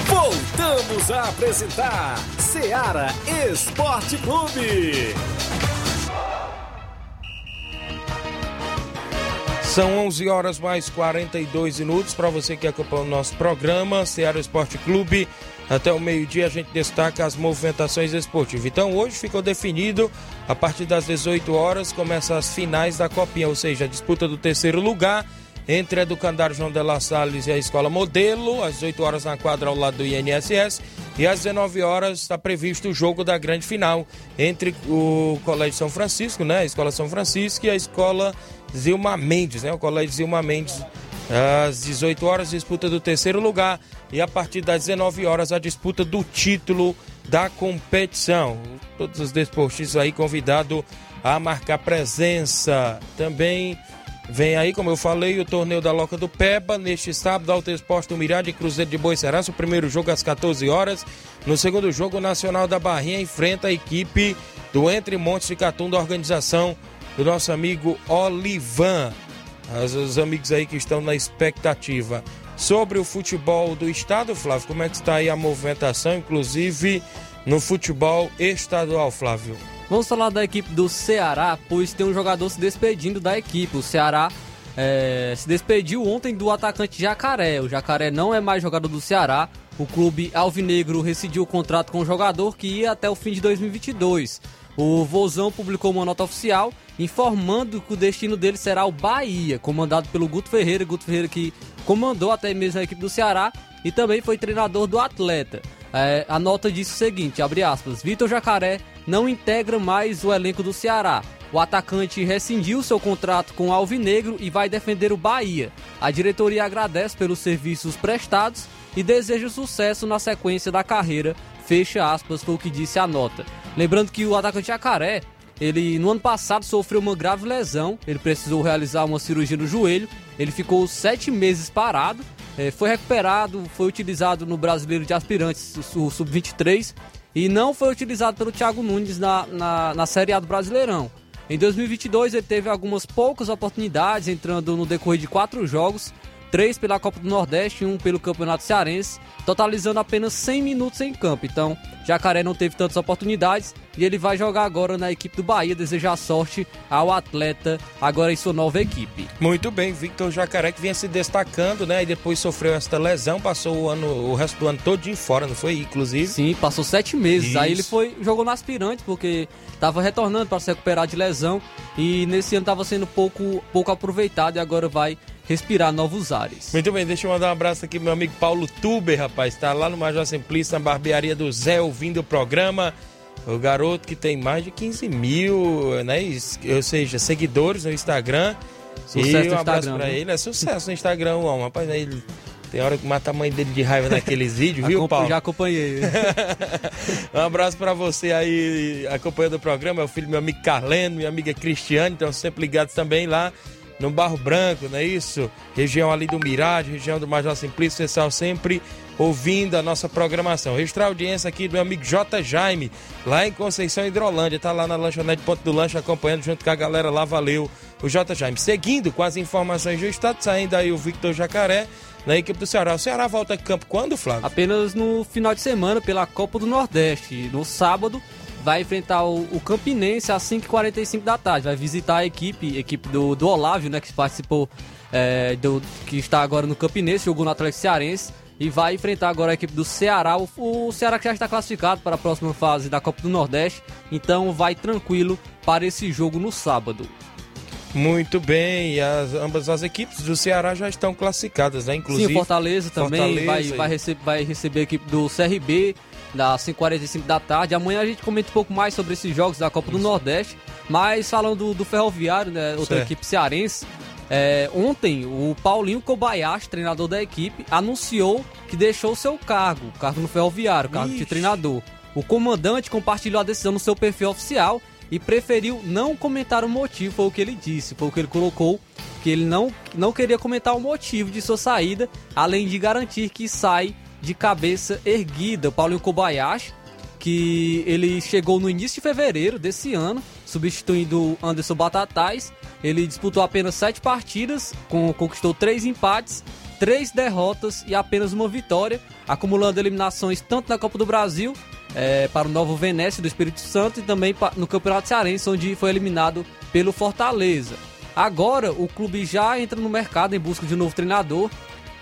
Voltamos a apresentar Seara Esporte Clube. São 11 horas mais 42 minutos para você que acompanha o nosso programa, Ceará Esporte Clube. Até o meio-dia a gente destaca as movimentações esportivas. Então hoje ficou definido, a partir das 18 horas, começam as finais da Copinha, ou seja, a disputa do terceiro lugar entre a Educandário João de La Salles e a Escola Modelo, às 18 horas na quadra ao lado do INSS. E às 19 horas está previsto o jogo da grande final entre o Colégio São Francisco, né? A Escola São Francisco e a Escola Zilma Mendes, né? O Colégio Zilma Mendes. Às 18 horas, disputa do terceiro lugar. E a partir das 19 horas, a disputa do título da competição. Todos os desportistas aí convidados a marcar presença. Também vem aí, como eu falei, o torneio da Loca do Peba. Neste sábado, Alto Esporte do e Cruzeiro de Boicerança. O primeiro jogo às 14 horas. No segundo jogo, o Nacional da Barrinha enfrenta a equipe do Entre Montes de Catum da organização do nosso amigo Olivan. Os, os amigos aí que estão na expectativa. Sobre o futebol do estado, Flávio, como é que está aí a movimentação, inclusive no futebol estadual, Flávio? Vamos falar da equipe do Ceará, pois tem um jogador se despedindo da equipe. O Ceará é, se despediu ontem do atacante Jacaré. O Jacaré não é mais jogador do Ceará. O clube alvinegro rescindiu o contrato com o jogador que ia até o fim de 2022. O Vozão publicou uma nota oficial informando que o destino dele será o Bahia, comandado pelo Guto Ferreira. Guto Ferreira que comandou até mesmo a equipe do Ceará e também foi treinador do atleta. É, a nota diz o seguinte, abre aspas, Vitor Jacaré não integra mais o elenco do Ceará. O atacante rescindiu seu contrato com o Alvinegro e vai defender o Bahia. A diretoria agradece pelos serviços prestados e deseja sucesso na sequência da carreira. Fecha aspas, foi o que disse a nota. Lembrando que o atacante Jacaré, ele no ano passado sofreu uma grave lesão, ele precisou realizar uma cirurgia no joelho, ele ficou sete meses parado, eh, foi recuperado, foi utilizado no Brasileiro de Aspirantes, o Sub-23, e não foi utilizado pelo Thiago Nunes na, na, na Série A do Brasileirão. Em 2022 ele teve algumas poucas oportunidades, entrando no decorrer de quatro jogos, três pela Copa do Nordeste e um pelo Campeonato Cearense, totalizando apenas 100 minutos em campo. Então, Jacaré não teve tantas oportunidades e ele vai jogar agora na equipe do Bahia, desejar sorte ao atleta agora em sua nova equipe. Muito bem, Victor Jacaré que vinha se destacando, né? E depois sofreu esta lesão, passou o ano, o resto do ano todo de fora, não foi? Inclusive. Sim, passou sete meses. Isso. Aí ele foi jogou no aspirante porque estava retornando para se recuperar de lesão e nesse ano estava sendo pouco pouco aproveitado e agora vai respirar novos ares. Muito bem, deixa eu mandar um abraço aqui pro meu amigo Paulo Tuber, rapaz. Tá lá no Major Simplício, na barbearia do Zé, ouvindo o programa. O garoto que tem mais de 15 mil, né? Ou seja, seguidores no Instagram. Sucesso e um abraço Instagram, pra viu? ele. É sucesso no Instagram, homem. Rapaz, aí ele tem hora que mata a mãe dele de raiva naqueles vídeos, viu, Paulo? Já acompanhei. (laughs) um abraço pra você aí acompanhando o programa, é o filho do meu amigo Carleno, minha amiga Cristiane, então sempre ligados também lá no Barro Branco, não é isso? Região ali do Mirade, região do Major Simplício, pessoal sempre ouvindo a nossa programação. Registrar a audiência aqui do meu amigo J. Jaime, lá em Conceição Hidrolândia, tá lá na lanchonete Ponto do Lanche acompanhando junto com a galera lá, valeu o J. Jaime. Seguindo com as informações do estado, saindo aí o Victor Jacaré, na equipe do Ceará. O Ceará volta a campo quando, Flávio? Apenas no final de semana pela Copa do Nordeste. No sábado vai enfrentar o, o Campinense às 5h45 da tarde. Vai visitar a equipe, equipe do, do Olávio, né? Que participou, é, do, que está agora no Campinense, jogou no Atlético Cearense. E vai enfrentar agora a equipe do Ceará. O, o Ceará que já está classificado para a próxima fase da Copa do Nordeste. Então vai tranquilo para esse jogo no sábado. Muito bem, e as, ambas as equipes do Ceará já estão classificadas, né? Inclusive. Sim, Fortaleza também Fortaleza vai, e- vai, rece- vai receber a equipe do CRB das 5h45 da tarde. Amanhã a gente comenta um pouco mais sobre esses jogos da Copa do Nordeste. Mas falando do, do Ferroviário, né, outra Certo. equipe cearense, é, ontem o Paulinho Kobayashi, treinador da equipe, anunciou que deixou seu cargo, o cargo no Ferroviário, o cargo de treinador. O comandante compartilhou a decisão no seu perfil oficial e preferiu não comentar o motivo, foi o que ele disse, foi o que ele colocou, que ele não, não queria comentar o motivo de sua saída, além de garantir que sai de cabeça erguida. O Paulinho Kobayashi, que ele chegou no início de fevereiro desse ano, substituindo Anderson Batatais. Ele disputou apenas sete partidas, com, conquistou três empates, três derrotas e apenas uma vitória, acumulando eliminações tanto na Copa do Brasil é, para o Novo Venécia do Espírito Santo e também no Campeonato Cearense, onde foi eliminado pelo Fortaleza. Agora o clube já entra no mercado em busca de um novo treinador.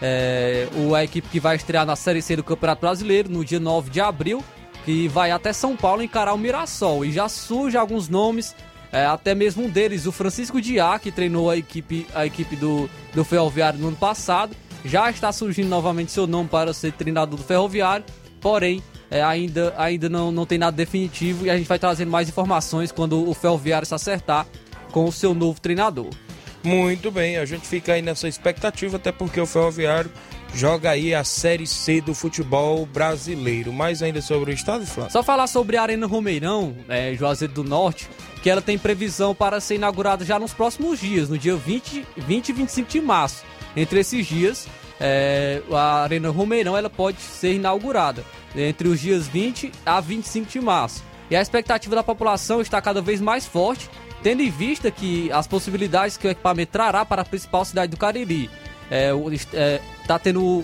É, o, a equipe que vai estrear na Série C do Campeonato Brasileiro no dia 9 de abril, que vai até São Paulo encarar o Mirassol. E já surge alguns nomes, é, até mesmo um deles, o Francisco Diá, que treinou a equipe, a equipe do, do Ferroviário no ano passado. Já está surgindo novamente seu nome para ser treinador do Ferroviário, porém é, ainda, ainda não, não tem nada definitivo e a gente vai trazendo mais informações quando o Ferroviário se acertar com o seu novo treinador. Muito bem, a gente fica aí nessa expectativa, até porque o Ferroviário joga aí a Série C do futebol brasileiro. Mais ainda sobre o estado, Flávio? Só falar sobre a Arena Romeirão, é, Juazeiro do Norte, que ela tem previsão para ser inaugurada já nos próximos dias, no dia 20, 20 e 25 de março. Entre esses dias, é, a Arena Romeirão ela pode ser inaugurada entre os dias 20 a 25 de março. E a expectativa da população está cada vez mais forte, tendo em vista que as possibilidades que o equipamento trará para a principal cidade do Cariri. É, é, tá tendo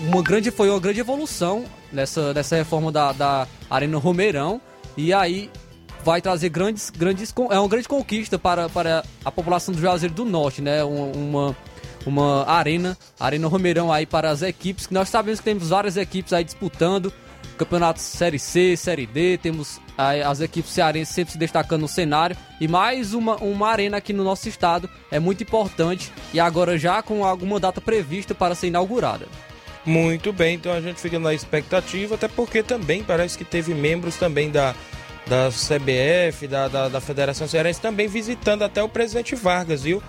uma grande, foi uma grande evolução nessa, nessa reforma da, da Arena Romeirão. E aí vai trazer grandes, grandes é uma grande conquista para, para a população do Juazeiro do Norte, né? Uma, uma arena, Arena Romeirão aí para as equipes, que nós sabemos que temos várias equipes aí disputando campeonatos Série C, Série D, temos as equipes cearenses sempre se destacando no cenário e mais uma, uma arena aqui no nosso estado é muito importante e agora já com alguma data prevista para ser inaugurada. Muito bem, então a gente fica na expectativa, até porque também parece que teve membros também da, da CBF, da, da, da Federação Cearense, também visitando até o presidente Vargas, viu?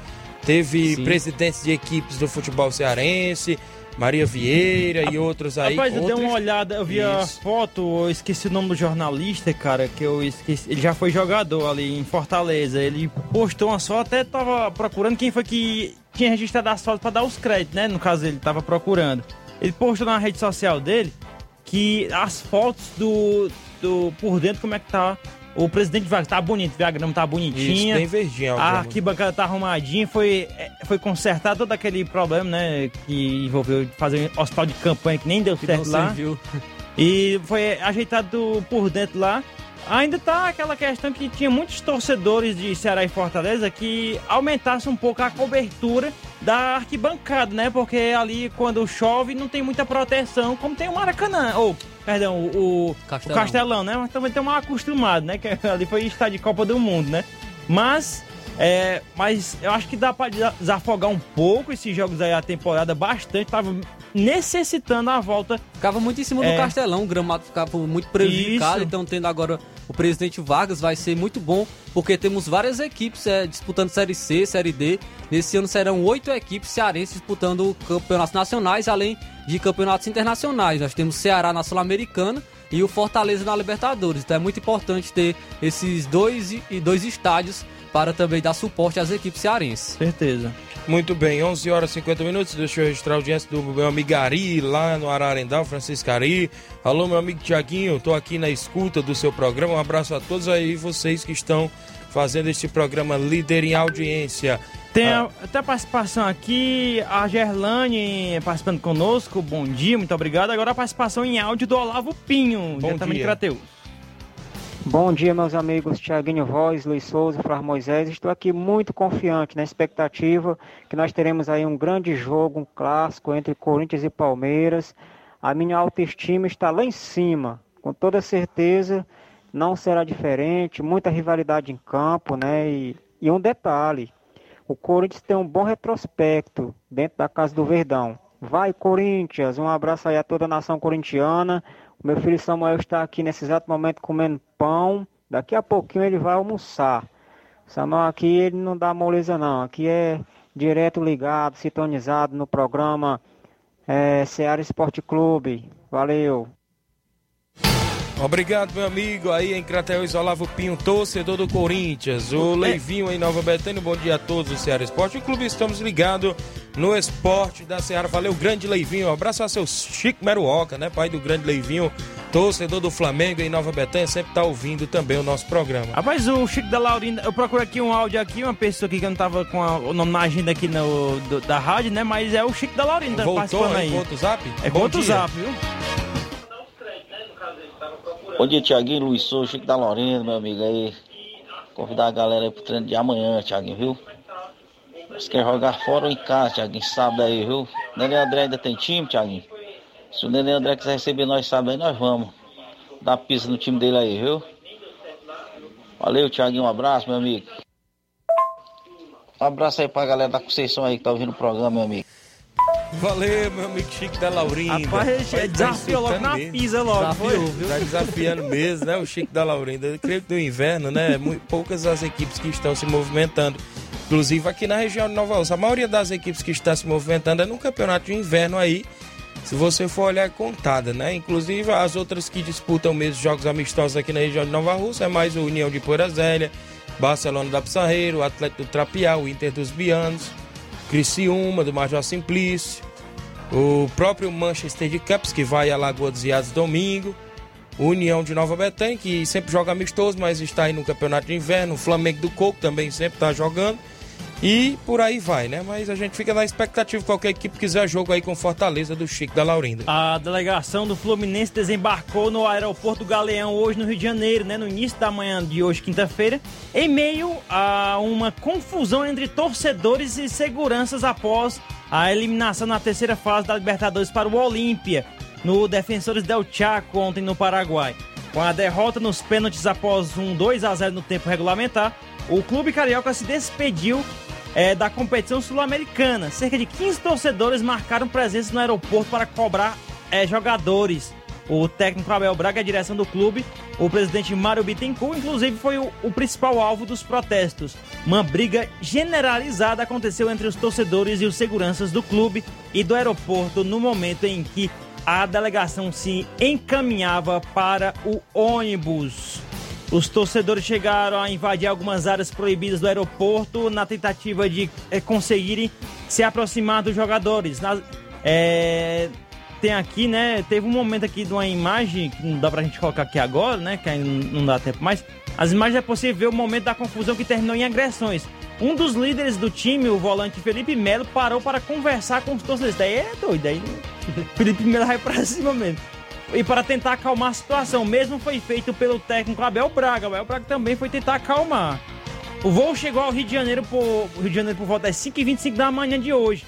Teve Sim. presidentes de equipes do futebol cearense, Maria Vieira e outros aí. Rapaz, eu outros... dei uma olhada, eu vi Isso. a foto, eu esqueci o nome do jornalista, cara, que eu esqueci. Ele já foi jogador ali em Fortaleza. Ele postou uma foto, até tava procurando quem foi que tinha registrado as fotos para dar os créditos, né? No caso, ele tava procurando. Ele postou na rede social dele que as fotos do, do por dentro, como é que tá o presidente vai tá bonito, a grama tá bonitinha. Isso, bem verdinha. A arquibancada tá arrumadinha, foi, é, foi consertado todo aquele problema, né, que envolveu fazer um hospital de campanha que nem deu que certo lá. Serviu. E foi ajeitado por dentro lá. Ainda tá aquela questão que tinha muitos torcedores de Ceará e Fortaleza que aumentasse um pouco a cobertura da arquibancada, né? Porque ali quando chove não tem muita proteção, como tem o Maracanã, ou perdão, o, Castelão. o Castelão, né? Mas também tem mal acostumado, né? Que ali foi estádio de Copa do Mundo, né? Mas é, mas eu acho que dá para desafogar um pouco esses jogos aí a temporada bastante. Tava necessitando a volta. Ficava muito em cima é... do Castelão, o gramado ficava muito prejudicado. Isso. Então, tendo agora o presidente Vargas, vai ser muito bom, porque temos várias equipes é, disputando Série C, Série D. Nesse ano serão oito equipes cearenses disputando campeonatos nacionais, além de campeonatos internacionais. Nós temos Ceará na Sul-Americana e o Fortaleza na Libertadores. Então é muito importante ter esses dois, dois estádios para também dar suporte às equipes cearenses. Certeza. Muito bem, 11 horas e 50 minutos. Deixa eu registrar a audiência do meu amigo Ari, lá no Ararendal, Francisco Ari. Alô, meu amigo Tiaguinho, estou aqui na escuta do seu programa. Um abraço a todos aí vocês que estão fazendo este programa líder em audiência. Tem ah. até a participação aqui, a Gerlane participando conosco. Bom dia, muito obrigado. Agora a participação em áudio do Olavo Pinho, Bom diretamente dia. de Crateus. Bom dia, meus amigos Tiaguinho Voz, Luiz Souza, Flávio Moisés. Estou aqui muito confiante na expectativa que nós teremos aí um grande jogo, um clássico entre Corinthians e Palmeiras. A minha autoestima está lá em cima, com toda certeza não será diferente. Muita rivalidade em campo, né? E, e um detalhe: o Corinthians tem um bom retrospecto dentro da casa do Verdão. Vai, Corinthians! Um abraço aí a toda a nação corintiana. Meu filho Samuel está aqui nesse exato momento comendo pão. Daqui a pouquinho ele vai almoçar. Samuel aqui ele não dá moleza não. Aqui é direto ligado, sintonizado no programa é, Seara Esporte Clube. Valeu. Obrigado, meu amigo. Aí em Crateus, Olavo Pinho, torcedor do Corinthians. O Leivinho em Nova Betânia. Bom dia a todos do Ceará Esporte Clube. Estamos ligados no esporte da Ceará. Valeu, grande Leivinho. Um abraço a seu Chico Meruoca, né? Pai do grande Leivinho, torcedor do Flamengo em Nova Betânia. Sempre tá ouvindo também o nosso programa. Rapaz, o Chico da Laurinda, eu procuro aqui um áudio aqui, uma pessoa aqui que eu não tava com a- o nome na agenda aqui no, do- da rádio, né? Mas é o Chico da Laurinda Voltou participando aí. aí com outro zap? É dia. zap, viu? Bom dia, Tiaguinho, Luiz Souza, Chico da Lorena, meu amigo aí. Convidar a galera aí pro treino de amanhã, Tiaguinho, viu? Você quer jogar fora ou em casa, Tiaguinho, sábado aí, viu? Nenê André ainda tem time, Tiaguinho? Se o Nenê André quiser receber nós sábado aí, nós vamos. Dar pista no time dele aí, viu? Valeu, Tiaguinho, um abraço, meu amigo. Um abraço aí pra galera da Conceição aí que tá ouvindo o programa, meu amigo. Valeu, meu amigo Chico da Laurinda. Rapaz, Vai desafiou logo na mesmo. pisa logo, foi? Tá desafiando mesmo, né? O Chico da Laurinda. Eu creio que no inverno, né? Poucas as equipes que estão se movimentando. Inclusive aqui na região de Nova Rússia. A maioria das equipes que está se movimentando é no campeonato de inverno aí. Se você for olhar, é contada, né? Inclusive as outras que disputam mesmo jogos amistosos aqui na região de Nova Rússia é mais o União de Poeira Zélia, Barcelona da Pissarreiro, o Atlético do Trapial, o Inter dos Bianos, Criciúma, do Major Simplício, o próprio Manchester de Caps, que vai a Lagoa dos Iados domingo, União de Nova Betânia, que sempre joga amistoso, mas está aí no Campeonato de Inverno, o Flamengo do Coco também sempre está jogando, e por aí vai, né? Mas a gente fica na expectativa, qualquer equipe quiser jogo aí com Fortaleza do Chico da Laurinda. A delegação do Fluminense desembarcou no aeroporto Galeão hoje no Rio de Janeiro, né, no início da manhã de hoje, quinta-feira, em meio a uma confusão entre torcedores e seguranças após a eliminação na terceira fase da Libertadores para o Olímpia, no Defensores del Chaco ontem no Paraguai. Com a derrota nos pênaltis após um 2 a 0 no tempo regulamentar, o clube carioca se despediu é, da competição sul-americana. Cerca de 15 torcedores marcaram presença no aeroporto para cobrar é, jogadores. O técnico Abel Braga, a direção do clube, o presidente Mário Bittencourt, inclusive foi o, o principal alvo dos protestos. Uma briga generalizada aconteceu entre os torcedores e os seguranças do clube e do aeroporto no momento em que a delegação se encaminhava para o ônibus. Os torcedores chegaram a invadir algumas áreas proibidas do aeroporto na tentativa de eh, conseguirem se aproximar dos jogadores. Nas- eh, tem aqui, né? Teve um momento aqui de uma imagem que não dá pra gente colocar aqui agora, né? Que não dá tempo mais. As imagens é possível ver o momento da confusão que terminou em agressões. Um dos líderes do time, o volante Felipe Melo, parou para conversar com os torcedores. Daí é doido, aí (laughs) Felipe Melo vai pra cima mesmo e para tentar acalmar a situação. Mesmo foi feito pelo técnico Abel Braga. Abel Braga também foi tentar acalmar. O voo chegou ao Rio de Janeiro por, Rio de Janeiro por volta das 5h25 da manhã de hoje.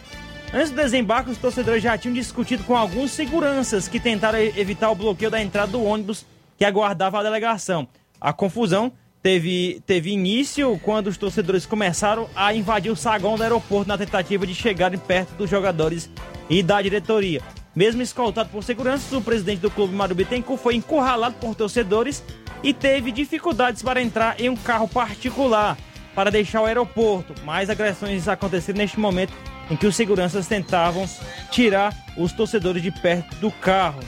Antes do desembarque, os torcedores já tinham discutido com alguns seguranças que tentaram evitar o bloqueio da entrada do ônibus que aguardava a delegação. A confusão teve, teve início quando os torcedores começaram a invadir o saguão do aeroporto na tentativa de chegarem perto dos jogadores e da diretoria. Mesmo escoltado por seguranças, o presidente do clube, Mário Bittencourt, foi encurralado por torcedores e teve dificuldades para entrar em um carro particular para deixar o aeroporto. Mais agressões aconteceram neste momento em que os seguranças tentavam tirar os torcedores de perto do carro.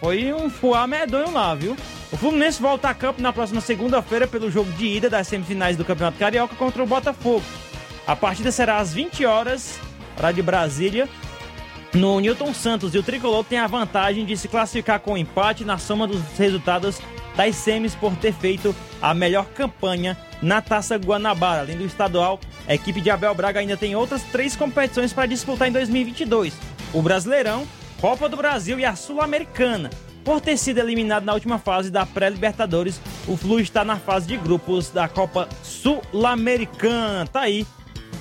Foi um fuá medonho lá, viu? O Fluminense volta a campo na próxima segunda-feira pelo jogo de ida das semifinais do Campeonato Carioca contra o Botafogo. A partida será às 20 horas, hora de Brasília, no Newton Santos. E o Tricolor tem a vantagem de se classificar com empate na soma dos resultados das semis por ter feito a melhor campanha na Taça Guanabara. Além do estadual, a equipe de Abel Braga ainda tem outras três competições para disputar em 2022. O Brasileirão, Copa do Brasil e a Sul-Americana. Por ter sido eliminado na última fase da pré-Libertadores, o Flu está na fase de grupos da Copa Sul-Americana. Tá aí.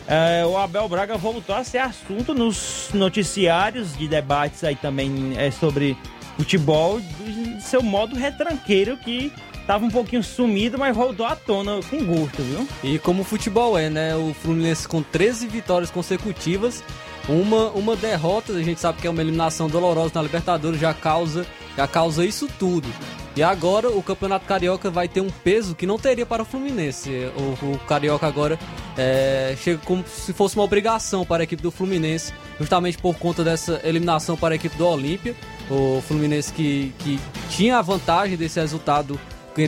É, o Abel Braga voltou a ser assunto nos noticiários de debates aí também é, sobre futebol, do seu modo retranqueiro que tava um pouquinho sumido, mas voltou à tona com gosto, viu? E como o futebol é, né? O Fluminense com 13 vitórias consecutivas, uma, uma derrota, a gente sabe que é uma eliminação dolorosa na Libertadores, já causa, já causa isso tudo. E agora o Campeonato Carioca vai ter um peso que não teria para o Fluminense. O, o Carioca agora é, chega como se fosse uma obrigação para a equipe do Fluminense, justamente por conta dessa eliminação para a equipe do Olímpia. O Fluminense que, que tinha a vantagem desse resultado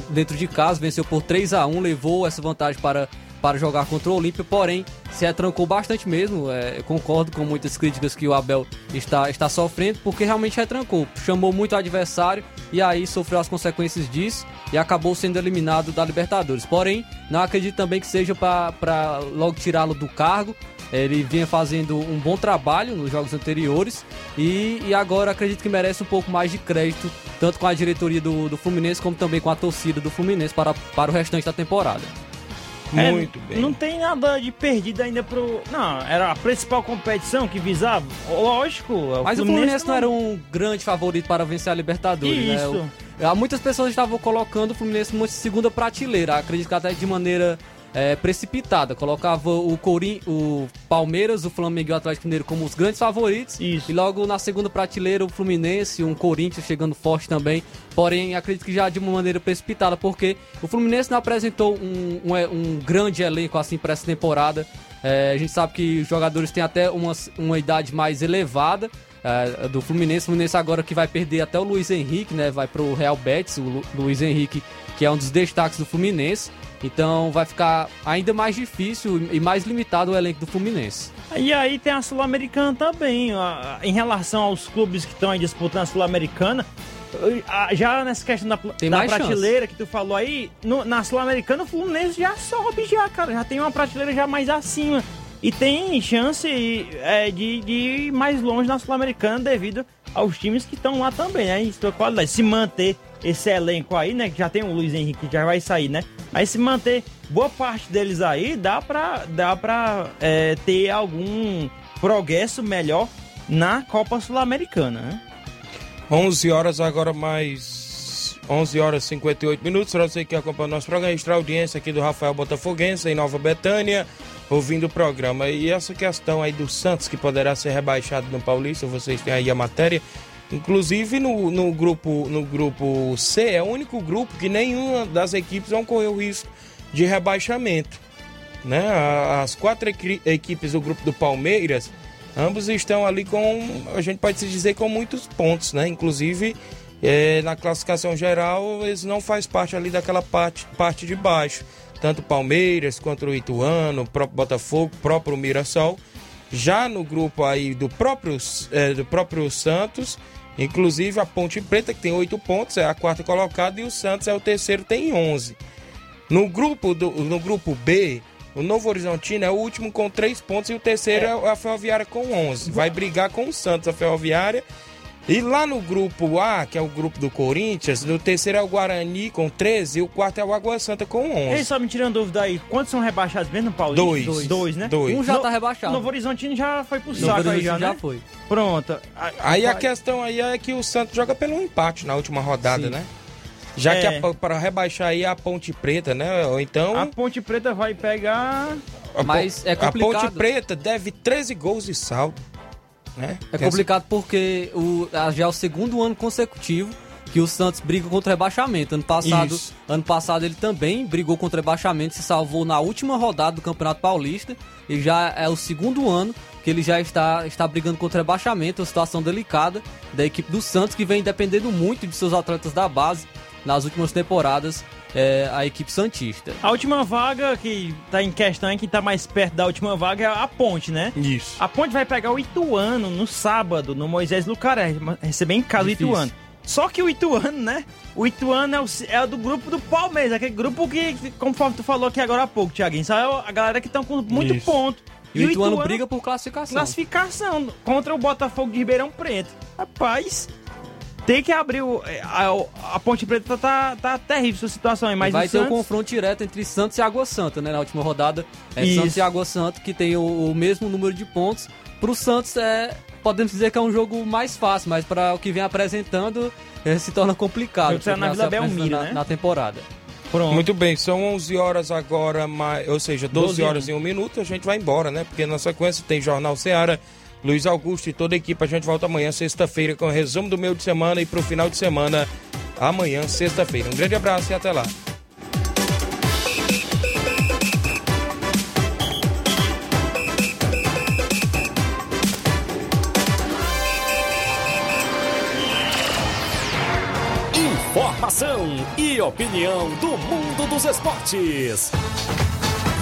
dentro de casa, venceu por 3 a 1 levou essa vantagem para, para jogar contra o Olímpia, porém se atrancou bastante mesmo. É, concordo com muitas críticas que o Abel está, está sofrendo, porque realmente retrancou. Chamou muito o adversário e aí sofreu as consequências disso e acabou sendo eliminado da Libertadores. Porém, não acredito também que seja para logo tirá-lo do cargo. Ele vinha fazendo um bom trabalho nos jogos anteriores e, e, agora acredito que merece um pouco mais de crédito, tanto com a diretoria do, do Fluminense como também com a torcida do Fluminense para, para o restante da temporada. É, Muito bem. Não tem nada de perdido ainda pro. Não, era a principal competição que visava. Lógico. O Mas Fluminense o Fluminense não... não... era um grande favorito para vencer a Libertadores, Isso. né? O... Muitas pessoas estavam colocando o Fluminense numa segunda prateleira. Acredito que até de maneira é, precipitada. Colocava o Corim, o Palmeiras, o Flamengo e o Atlético Mineiro como os grandes favoritos. Isso. E logo na segunda prateleira o Fluminense, um Corinthians chegando forte também. Porém, acredito que já de uma maneira precipitada, porque o Fluminense não apresentou um, um, um grande elenco assim para essa temporada. É, a gente sabe que os jogadores têm até uma, uma idade mais elevada. É, do Fluminense, o Fluminense agora que vai perder até o Luiz Henrique, né? Vai pro Real Betis, o Lu, Luiz Henrique, que é um dos destaques do Fluminense. Então vai ficar ainda mais difícil e mais limitado o elenco do Fluminense. E aí tem a Sul-Americana também. Em relação aos clubes que estão aí disputando a Sul-Americana, já nessa questão da, da prateleira chance. que tu falou aí, no, na Sul-Americana o Fluminense já sobe já, cara. Já tem uma prateleira já mais acima. E tem chance é, de, de ir mais longe na Sul-Americana devido aos times que estão lá também, né? Em sua qualidade. Se manter esse elenco aí, né? Que já tem o Luiz Henrique que já vai sair, né? Aí se manter boa parte deles aí, dá pra, dá pra é, ter algum progresso melhor na Copa Sul-Americana, né? 11 horas agora mais 11 horas e 58 minutos. Para você que acompanha o nosso programa, extra audiência aqui do Rafael Botafoguense em Nova Betânia, ouvindo o programa. E essa questão aí do Santos que poderá ser rebaixado no Paulista, vocês têm aí a matéria. Inclusive no, no, grupo, no grupo C, é o único grupo que nenhuma das equipes vão correr o risco de rebaixamento. Né? As quatro equipes do grupo do Palmeiras, ambos estão ali com, a gente pode se dizer, com muitos pontos, né? Inclusive, é, na classificação geral, eles não fazem parte ali daquela parte, parte de baixo. Tanto Palmeiras quanto o Ituano, o próprio Botafogo, o próprio Mirassol. Já no grupo aí do próprio, é, do próprio Santos, Inclusive a Ponte Preta, que tem oito pontos, é a quarta colocada, e o Santos é o terceiro, tem 11. No grupo, do, no grupo B, o Novo Horizontino é o último com três pontos e o terceiro é, é a Ferroviária com 11. Vai brigar com o Santos, a Ferroviária. E lá no grupo A, que é o grupo do Corinthians, no terceiro é o Guarani com 13 e o quarto é o Água Santa com 11. Ei, só me tirando dúvida aí, quantos são rebaixados mesmo Paulista? Dois. Dois, Dois né? Dois. Um já no, tá rebaixado. Novo Horizontino já foi pro saco aí já, já né? foi. Pronto. Aí a questão aí é que o Santos joga pelo empate na última rodada, Sim. né? Já é. que para rebaixar aí a Ponte Preta, né? Ou então. A Ponte Preta vai pegar. Mas é complicado. A Ponte Preta deve 13 gols de saldo. Né? É complicado porque o, já é o segundo ano consecutivo que o Santos briga contra o rebaixamento. Ano passado, ano passado ele também brigou contra o rebaixamento, se salvou na última rodada do Campeonato Paulista e já é o segundo ano que ele já está, está brigando contra o rebaixamento, uma situação delicada da equipe do Santos que vem dependendo muito de seus atletas da base nas últimas temporadas é, a equipe Santista. A última vaga que tá em questão, é que tá mais perto da última vaga é a Ponte, né? Isso. A Ponte vai pegar o Ituano no sábado, no Moisés Lucaré, receber em casa o Ituano. Só que o Ituano, né? O Ituano é, o, é do grupo do Palmeiras, aquele grupo que, conforme tu falou aqui agora há pouco, Thiaguinho, sabe? A galera que estão com muito Isso. ponto. E, e o Ituano, Ituano briga por classificação. Classificação contra o Botafogo de Ribeirão Preto. Rapaz, tem que abrir o. A, a Ponte Preta tá, tá terrível essa situação aí, mas Vai ter Santos... o confronto direto entre Santos e Água Santa, né? Na última rodada. É Isso. Santos e Água Santa, que tem o, o mesmo número de pontos. Pro Santos é. Podemos dizer que é um jogo mais fácil, mas para o que vem apresentando é, se torna complicado. Você na Vila Belmiro, na, né? na temporada. Pronto. Muito bem, são 11 horas agora, ou seja, 12, 12 horas e um minuto, a gente vai embora, né? Porque na sequência tem Jornal Ceará Luiz Augusto e toda a equipe. A gente volta amanhã, sexta-feira, com o resumo do meio de semana e para o final de semana, amanhã, sexta-feira. Um grande abraço e até lá. informação e opinião do mundo dos esportes.